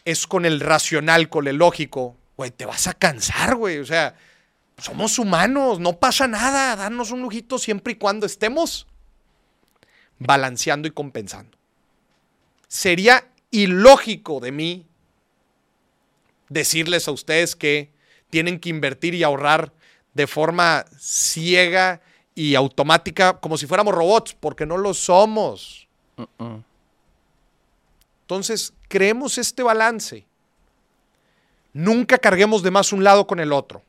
es con el racional, con el lógico. Güey, te vas a cansar, güey. O sea, somos humanos, no pasa nada. Darnos un lujito siempre y cuando estemos balanceando y compensando. Sería ilógico de mí decirles a ustedes que tienen que invertir y ahorrar de forma ciega y automática como si fuéramos robots, porque no lo somos. Mm-mm. Entonces, creemos este balance. Nunca carguemos de más un lado con el otro.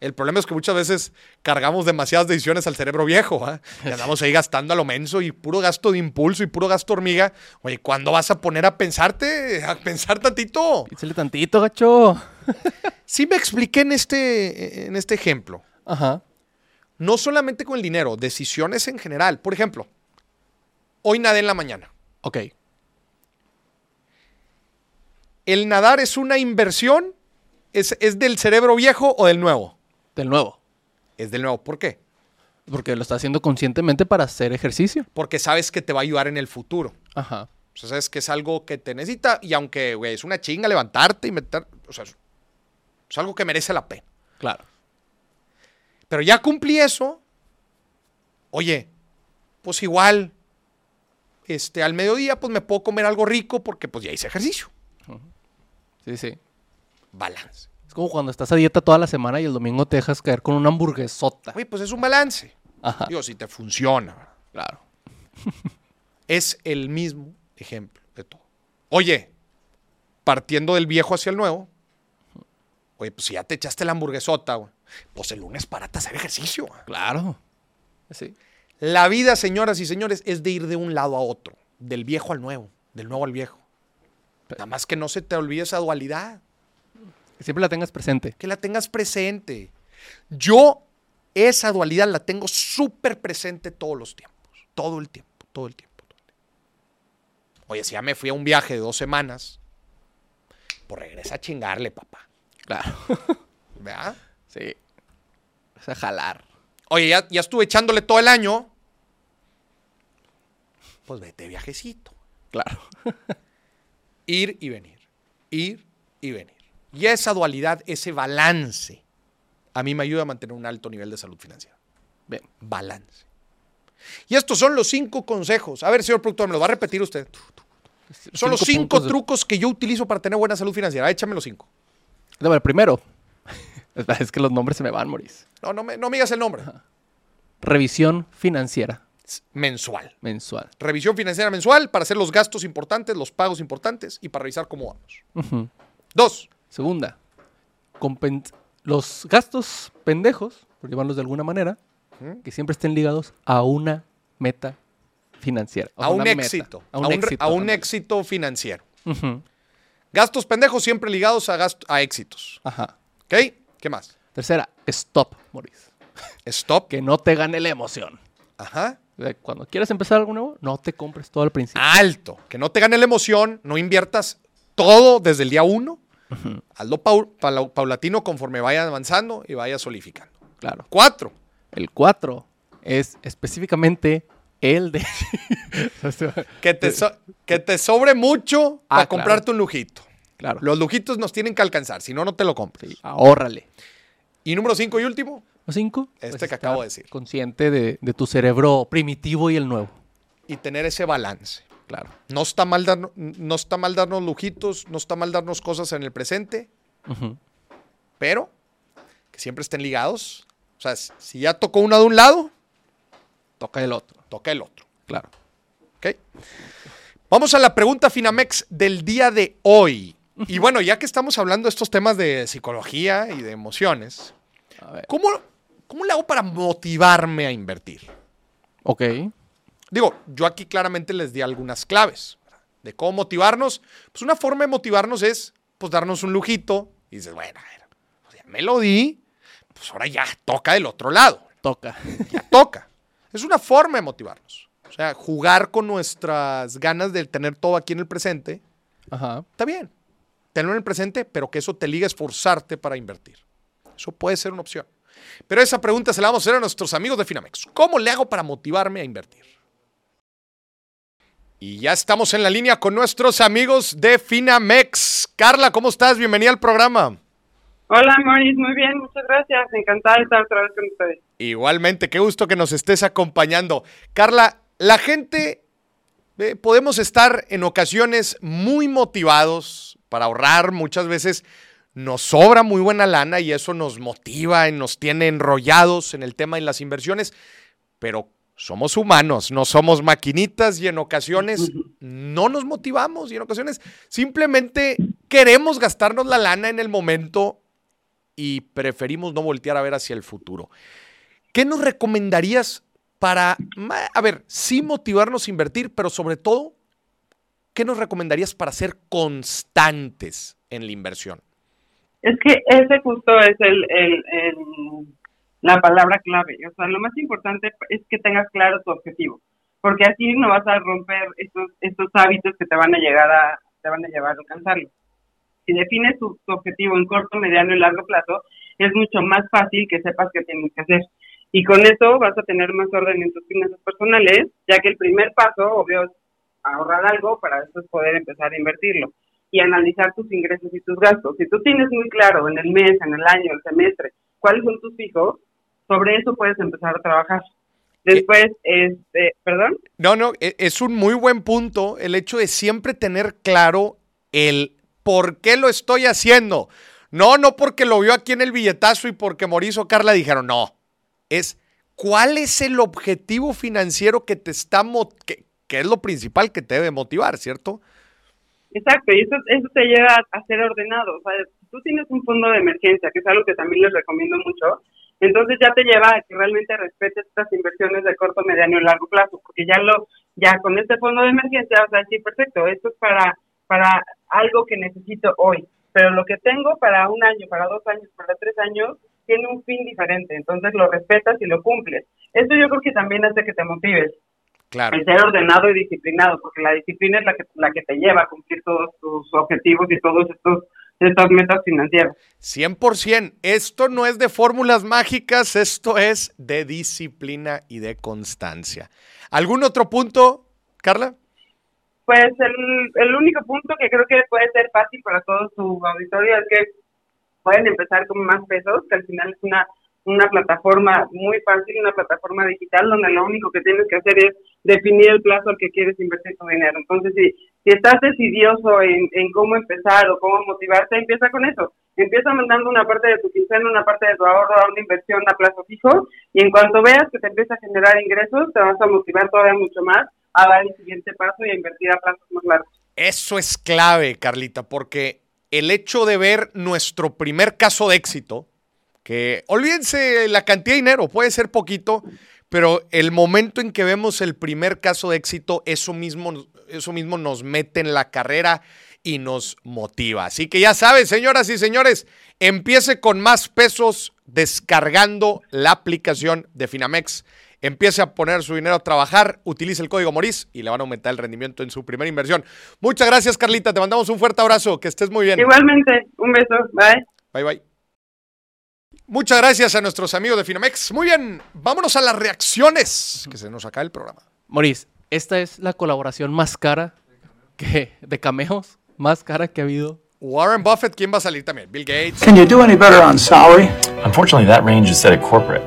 El problema es que muchas veces cargamos demasiadas decisiones al cerebro viejo. ¿ah? Y andamos ahí gastando a lo menso y puro gasto de impulso y puro gasto hormiga. Oye, ¿cuándo vas a poner a pensarte? A pensar tantito. Pínsele tantito, gacho. Sí me expliqué en este, en este ejemplo. Ajá. No solamente con el dinero, decisiones en general. Por ejemplo, hoy nadé en la mañana. Ok. ¿El nadar es una inversión? ¿Es, es del cerebro viejo o del nuevo? Del nuevo. Es del nuevo. ¿Por qué? Porque lo está haciendo conscientemente para hacer ejercicio. Porque sabes que te va a ayudar en el futuro. Ajá. O sea, sabes que es algo que te necesita y aunque, güey, es una chinga levantarte y meter... O sea, es, es algo que merece la pena. Claro. Pero ya cumplí eso. Oye, pues igual, este, al mediodía, pues me puedo comer algo rico porque pues ya hice ejercicio. Sí, sí. Balance. Como cuando estás a dieta toda la semana y el domingo te dejas caer con una hamburguesota. Oye, pues es un balance. Ajá. Digo, si te funciona. Claro. es el mismo ejemplo de todo. Oye, partiendo del viejo hacia el nuevo, oye, pues si ya te echaste la hamburguesota, güey, pues el lunes párate a hacer ejercicio. güey. Claro. Sí. La vida, señoras y señores, es de ir de un lado a otro, del viejo al nuevo, del nuevo al viejo. Nada más que no se te olvide esa dualidad, Que siempre la tengas presente. que la tengas presente. Yo esa dualidad la tengo súper presente todos los tiempos, todo el tiempo, todo el tiempo. todo el tiempo. Oye, si ya me fui a un viaje de dos semanas, pues regresa a chingarle, papá. Claro. ¿Verdad? Sí. O sea, jalar. Oye, ya, ya estuve echándole todo el año, pues vete viajecito. Claro. Ir y venir. Ir y venir. Y esa dualidad, ese balance, a mí me ayuda a mantener un alto nivel de salud financiera. Bien. Balance. Y estos son los cinco consejos. A ver, señor productor, me lo va a repetir usted. Son los cinco de- trucos que yo utilizo para tener buena salud financiera. Échame los cinco. No, el primero. Es que los nombres se me van, Moris. No, no me, no me digas el nombre. Revisión financiera Mensual. mensual. Revisión financiera mensual para hacer los gastos importantes, los pagos importantes y para revisar cómo vamos. Dos, Segunda, los gastos pendejos, por llamarlos de alguna manera, que siempre estén ligados a una meta financiera. a un meta, éxito. A un éxito. a un también. éxito financiero. Gastos pendejos siempre ligados a, gasto- a éxitos. Ajá. ¿Ok? ¿Qué más? Tercera, stop, Maurice. Stop. Que no te gane la emoción. Ajá. Cuando quieras empezar algo nuevo, no te compres todo al principio. Alto. Que no te gane la emoción, no inviertas todo desde el día uno. Hazlo pau- paula- paulatino conforme vaya avanzando y vaya solidificando. Claro. Cuatro. El 4 es específicamente el de... Que te, so- que te sobre mucho Ah, para claro. comprarte un lujito. claro. Los lujitos nos tienen que alcanzar, si no, no te lo compres. Sí, ahórrale. Y número cinco y último, cinco. Este que acabo de decir. Consciente de, de tu cerebro primitivo y el nuevo. y tener ese balance. Claro. No está mal, darnos, no está mal darnos lujitos, no está mal darnos cosas en el presente, pero que siempre estén ligados. O sea, si- ya tocó uno de un lado, Toca el otro. toca el otro. Claro. ¿ok? Vamos a la pregunta Finamex del día de hoy. Y bueno, ya que estamos hablando de estos temas de psicología y de emociones, A ver. ¿cómo, cómo le hago para motivarme a invertir? Ok. Digo, yo aquí claramente les di algunas claves ¿verdad? de cómo motivarnos. Pues una forma de motivarnos es, pues, darnos un lujito y dices, bueno, a ver, pues ya me lo di, pues ahora ya toca del otro lado, Toca. ya toca. Es una forma de motivarnos. O sea, jugar con nuestras ganas de tener todo aquí en el presente, Ajá. está bien. Tenerlo en el presente, pero que eso te liga a esforzarte para invertir. Eso puede ser una opción. Pero esa pregunta se la vamos a hacer a nuestros amigos de Finamex. ¿Cómo le hago para motivarme a invertir? Y ya estamos en la línea con nuestros amigos de Finamex. Carla, ¿cómo estás? Bienvenida al programa. Hola, Moris, muy bien, muchas gracias. Encantada de estar otra vez con ustedes. Igualmente, qué gusto que nos estés acompañando. Carla, la gente, eh, podemos estar en ocasiones muy motivados para ahorrar, muchas veces nos sobra muy buena lana y eso nos motiva y nos tiene enrollados en el tema de las inversiones, pero somos humanos, no somos maquinitas y en ocasiones no nos motivamos y en ocasiones simplemente queremos gastarnos la lana en el momento y preferimos no voltear a ver hacia el futuro. ¿Qué nos recomendarías para, a ver, sí motivarnos a invertir, pero sobre todo, ¿qué nos recomendarías para ser constantes en la inversión? Es que ese justo es el, el, el- la palabra clave. O sea, lo más importante es que tengas claro tu objetivo, porque así no vas a romper estos, estos hábitos que te van a llegar a, te van a llevar a alcanzarlo. Si defines tu, objetivo en corto, mediano y largo plazo, es mucho más fácil que sepas qué tienes que hacer. Y con eso vas a tener más orden en tus finanzas personales, ya que el primer paso, obvio, es ahorrar algo para después poder empezar a invertirlo y analizar tus ingresos y tus gastos. Si tú tienes muy claro en el mes, en el año, el semestre, cuáles son tus fijos, sobre eso puedes empezar a trabajar. Después, este, perdón. No, no, e- es un muy buen punto el hecho de siempre tener claro el por qué lo estoy haciendo. No, no porque lo vio aquí en el billetazo y porque Mauricio o Carla dijeron, no. Es ¿cuál es el objetivo financiero que te está, que, que es lo principal que te debe motivar, ¿cierto? Exacto, y eso, eso te lleva a, ser ordenado. O sea, tú tienes un fondo de emergencia, que es algo que también les recomiendo mucho, entonces ya te lleva a que realmente respetes estas inversiones de corto, mediano y largo plazo, porque ya lo, ya con este fondo de emergencia, o sea, sí, perfecto, esto es para, para algo que necesito hoy, pero lo que tengo para un año, para dos años, para tres años, tiene un fin diferente, entonces lo respetas y lo cumples. Eso yo creo que también hace que te motives Claro. el ser ordenado y disciplinado, porque la disciplina es la que, la que te lleva a cumplir todos tus objetivos y todos estos estas metas financieras. 100%. Esto no es de fórmulas mágicas, esto es de disciplina y de constancia. ¿Algún otro punto, Carla? Pues el, el único punto que creo que puede ser fácil para todo su auditorio es que pueden empezar con más pesos, que al final es una una plataforma muy fácil, una plataforma digital donde lo único que tienes que hacer es definir el plazo al que quieres invertir tu dinero. Entonces, si, si estás decidioso en, en cómo empezar o cómo motivarte, empieza con eso. Empieza mandando una parte de tu quincena, una parte de tu ahorro a una inversión a plazo fijo y en cuanto veas que te empieza a generar ingresos, te vas a motivar todavía mucho más a dar el siguiente paso y a invertir a plazos más largos. Eso es clave, Carlita, porque el hecho de ver nuestro primer caso de éxito, que olvídense la cantidad de dinero, puede ser poquito, pero el momento en que vemos el primer caso de éxito, eso mismo, eso mismo nos mete en la carrera y nos motiva. Así que ya sabes, señoras y señores, empiece con más pesos descargando la aplicación de Finamex. Empiece a poner su dinero a trabajar, utilice el código Moris y le van a aumentar el rendimiento en su primera inversión. Muchas gracias, Carlita. Te mandamos un fuerte abrazo. Que estés muy bien. Igualmente, un beso. Bye. Bye, bye. Muchas gracias a nuestros amigos de Finamex. Muy bien, vámonos a las reacciones, que se nos acaba el programa. Maurice, esta es la colaboración más cara que, de cameos, más cara que ha habido. Warren Buffett, ¿quién va a salir también? Bill Gates. Can you do any better on salary? Unfortunately, that range is set at corporate.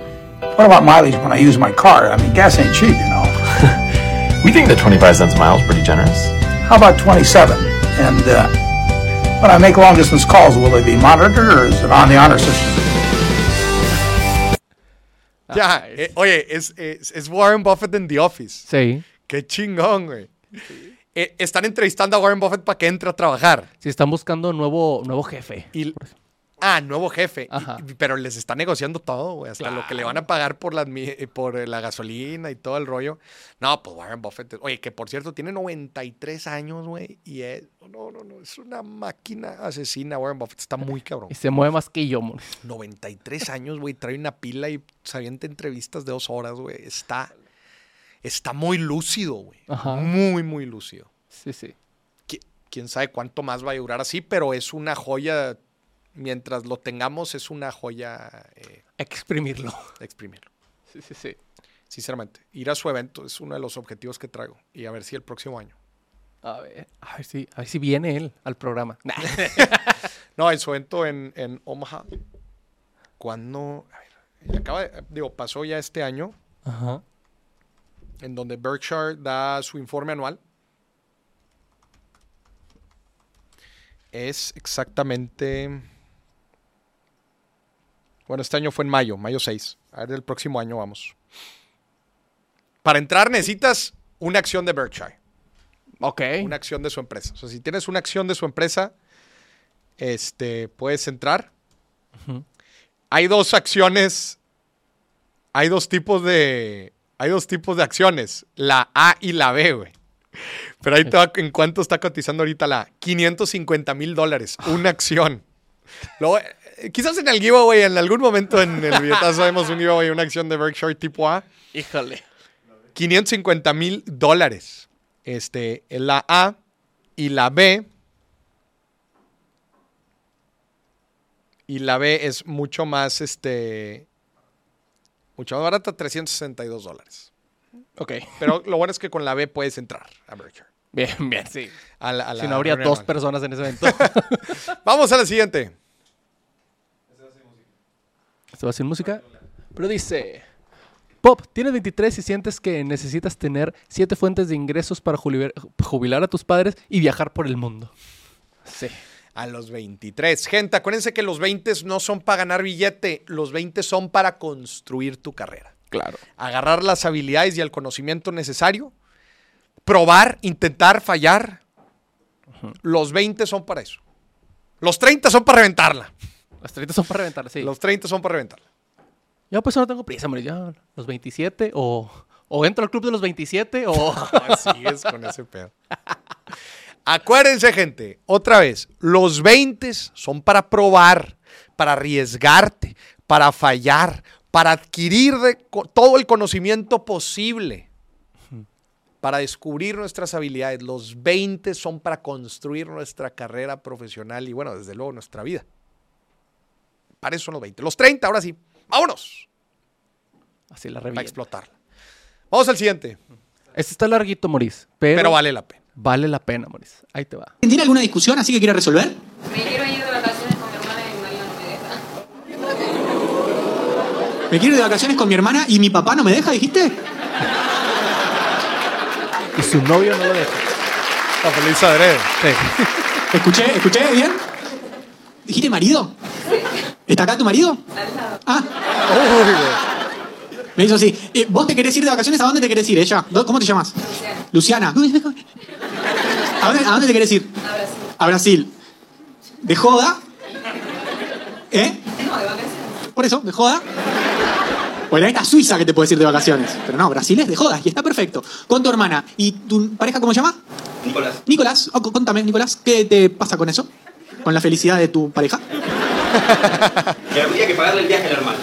What about mileage when I use my car? I mean, gas ain't cheap, you know. We think that 25 cents a mile is pretty generous. How about 27? And uh, when I make long distance calls, will they be monitored or is it on the honor system? Ya, eh, oye, es, es- es Warren Buffett en The Office. Sí. Qué chingón, güey. Eh, están entrevistando a Warren Buffett para que entre a trabajar. Si están buscando nuevo, nuevo jefe. Y, ah, nuevo jefe. Y- pero les está negociando todo, güey. Hasta lo que le van a pagar por la, admi- eh, por la gasolina y todo el rollo. No, pues Warren Buffett. Oye, que por cierto tiene 93 años, güey. Y es. No, no, no. Es una máquina asesina. Warren Buffett está muy cabrón. Y se mueve más que yo, Maurice. 93 años, güey. Trae una pila y se avienta entrevistas de dos horas, güey. Está. Está muy lúcido, güey. Ajá. Muy, muy lúcido. Sí, sí. Qui- quién sabe cuánto más va a durar así, pero es una joya. Mientras lo tengamos, es una joya eh, Exprimirlo. exprimirlo. Sí, sí, sí. Sinceramente, ir a su evento es uno de los objetivos que traigo. Y a ver si el próximo año. A ver, a ver si, a ver si viene él al programa. Nah. No, en su evento en, en Omaha. Cuando. A ver, acaba de- digo, pasó ya este año, Ajá. en donde Berkshire da su informe anual. Es exactamente. Bueno, este año fue en mayo, mayo 6. A ver, el próximo año vamos. Para entrar necesitas una acción de Berkshire, Ok. una acción de su empresa. O sea, si tienes una acción de su empresa, este, puedes entrar. Hay dos acciones, hay dos tipos de, hay dos tipos de acciones, la A y la B, güey. Pero ahí te va en cuánto está cotizando ahorita la A. 550 mil dólares, una acción. Luego, quizás en el giveaway, en algún momento en el billetazo vemos un giveaway, una acción de Berkshire tipo A. Híjole. 550 mil dólares. Este, en la A y la B. Y la B es mucho más, este, mucho más barata, 362 dólares. Ok. Pero lo bueno es que con la B puedes entrar a Berkshire. Bien, bien, sí. A la- a la Si no habría dos personas en ese evento. Vamos a la siguiente. ¿Esto va sin música? Pero dice... Pop, tienes 23 y sientes que necesitas tener siete fuentes de ingresos para jubilar, jubilar a tus padres y viajar por el mundo. Sí. A los 23. Gente, acuérdense que los 20 no son para ganar billete, los 20 son para construir tu carrera. Claro. Agarrar las habilidades y el conocimiento necesario. Probar, intentar, fallar. Los 20 son para eso. Los 30 son para reventarla. Las 30 son para reventar, sí. Los 30 son para reventarla. Yo pues no tengo prisa, hombre. Ya los 27 o, o entro al club de los 27 o... Así es con ese pedo. Acuérdense, gente, otra vez, los 20 son para probar, para arriesgarte, para fallar, para adquirir de todo el conocimiento posible, para descubrir nuestras habilidades. Los 20 son para construir nuestra carrera profesional y, bueno, desde luego, nuestra vida. Para eso son los 20. Los 30, ahora sí. Vámonos. Así la Para revienta. explotarla. Vamos al siguiente, Este está larguito, Moris. Pero, pero vale la pena. vale la pena, Moris. Ahí te va. ¿Tiene alguna discusión así que quiera resolver? Me quiero ir de vacaciones con mi hermana y mi marido no me deja. Me quiero ir de vacaciones con mi hermana y mi papá no me deja, dijiste. Y su novio no lo deja. La feliz adrede. Sí. ¿Escuché? ¿Escuché bien? ¿Dijiste marido? ¿Está acá tu marido? Ah, me hizo así. Eh, ¿Vos te querés ir de vacaciones? ¿A dónde te querés ir, ella? ¿Dó- ¿Cómo te llamas? Luciana. Luciana. ¿A dónde, a dónde te querés ir? A Brasil. A Brasil. ¿De joda? ¿Eh? No, de vacaciones. Por eso, de joda. Bueno, esta es Suiza que te puedes ir de vacaciones. Pero no, Brasil es de joda y está perfecto. Con tu hermana. ¿Y tu pareja cómo se llama? Nicolás, Nicolás. Oh, contame, Nicolás, ¿qué te pasa con eso? ¿Con la felicidad de tu pareja? que habría que pagarle el viaje a la hermana.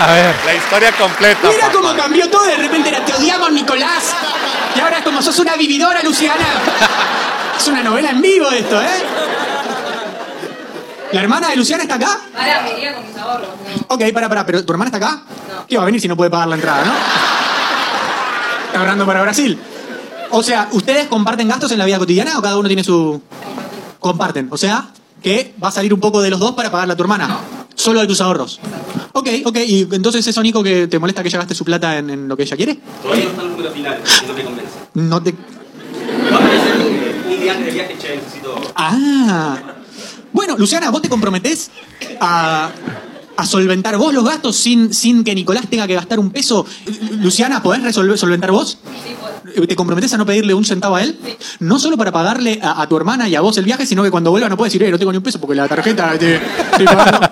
A ver. La historia completa. Mira papá. cómo cambió todo. De repente era te odiamos, Nicolás. Y ahora es como sos una vividora, Luciana. Es una novela en vivo esto, ¿eh? ¿La hermana de Luciana está acá? Ahora me iría con mis ahorros. ¿no? Ok, para, para, pero ¿tu hermana está acá? No. ¿Qué va a venir si no puede pagar la entrada, no? Está ahorrando para Brasil. O sea, ¿ustedes comparten gastos en la vida cotidiana o cada uno tiene su...? Comparten. O sea, que va a salir un poco de los dos para pagarle a tu hermana. Solo de tus ahorros. Ok, ok. ¿Y entonces eso, Nico, que te molesta que ella gaste su plata en, en lo que ella quiere? Todavía no está el número final, no me convence. No te... Va a aparecer un, día del viaje, che, necesito... Ah. Bueno, Luciana, ¿vos te comprometés a, a solventar vos los gastos sin, sin que Nicolás tenga que gastar un peso? Luciana, ¿podés resolver, solventar vos? Sí, pues. ¿Te comprometés a no pedirle un centavo a él? No solo para pagarle a, a tu hermana y a vos el viaje, sino que cuando vuelva no puedes decir, eh, no tengo ni un peso porque la tarjeta te, estoy pagando".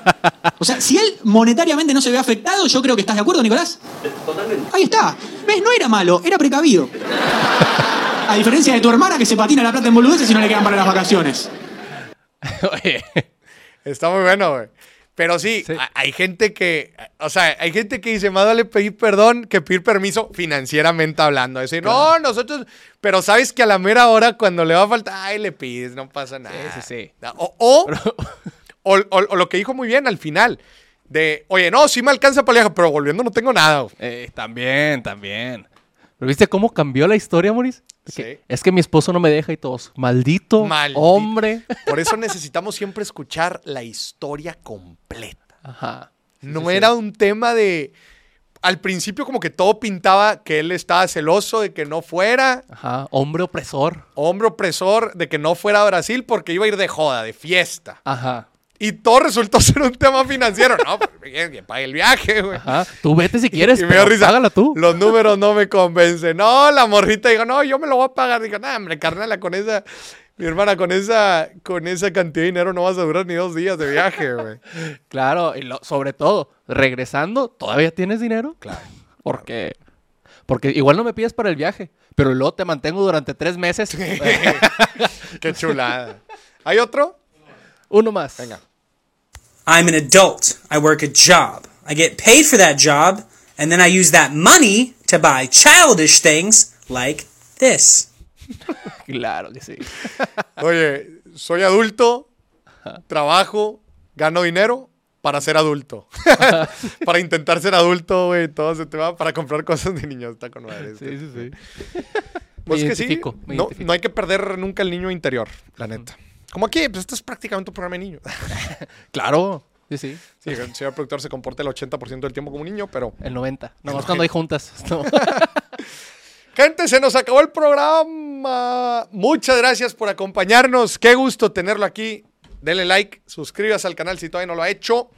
O sea, si él monetariamente no se ve afectado, yo creo que estás de acuerdo, Nicolás. Totalmente. Ahí está. ¿Ves? No era malo, era precavido. A diferencia de tu hermana que se patina la plata en boludeces y no le quedan para las vacaciones. Oye. Está muy bueno, güey. Pero sí, hay gente que, o sea, hay gente que dice, más vale pedir perdón que pedir permiso financieramente hablando. Decir, no, nosotros, pero sabes que a la mera hora cuando le va a faltar, ay, le pides, no pasa nada. sí, sí. O, o, o- o- o lo que dijo muy bien al final, de, oye, no, sí me alcanza para viaje, pero volviendo no tengo nada. güey". Eh, también, también. ¿Pero viste cómo cambió la historia, Moris? Es que, Sí. es que mi esposo no me deja y todos. Maldito, Maldito. hombre. Por eso necesitamos siempre escuchar la historia completa. Ajá. Sí, No sí. era un tema de. Al principio, como que todo pintaba que él estaba celoso de que no fuera, Ajá. Hombre opresor. hombre opresor de que no fuera a Brasil porque iba a ir de joda, de fiesta. Ajá. Y todo resultó ser un tema financiero. No, pues que que pague el viaje, güey. Ajá. Tú vete si quieres, Y me pero risa. págala tú. Los números no me convencen. No, la morrita dijo, no, yo me lo voy a pagar. Dijo, no, hombre, carnala, con esa. Mi hermana, con esa, con esa cantidad de dinero no vas a durar ni dos días de viaje, güey. Claro, y lo- sobre todo, regresando, ¿todavía tienes dinero? Claro. Porque, porque igual no me pides para el viaje, pero luego te mantengo durante tres meses. Qué chulada. ¿Hay otro? Uno más. Venga. I'm an adult. I work a job. I get paid for that job, and then I use that money to buy childish things like this. Claro que sí. Oye, soy adulto, trabajo, gano dinero para ser adulto. para intentar ser adulto, güey, todo se te va para comprar cosas de niños. Está con madre. Sí, sí, sí. Pues Me que sí, no, no hay que perder nunca el niño interior, la neta. Como aquí, pues esto es prácticamente un programa de niños. Claro. Sí, sí. sí, el señor productor se comporta el 80% del tiempo como un niño, pero... El 90. Nomás cuando hay juntas. No. Gente, se nos acabó el programa. Muchas gracias por acompañarnos. Qué gusto tenerlo aquí. denle like, suscríbase al canal si todavía no lo ha hecho.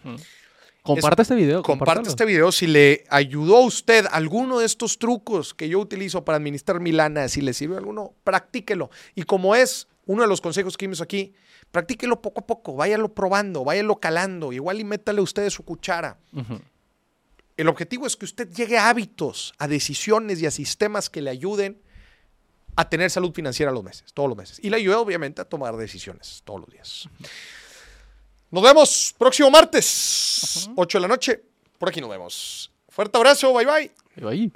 Comparte este video. Comparte este video si le ayudó a usted alguno de estos trucos que yo utilizo para administrar mi lana, si le sirve alguno, practíquelo. Y como es uno de los consejos que vimos aquí, practíquelo poco a poco, váyalo probando, váyalo calando, igual y métale usted su cuchara. El objetivo es que usted llegue a hábitos, a decisiones y a sistemas que le ayuden a tener salud financiera los meses, todos los meses. Y le ayude obviamente a tomar decisiones todos los días. Nos vemos próximo martes, 8 de la noche. Por aquí nos vemos. Fuerte abrazo, bye bye. Y ahí.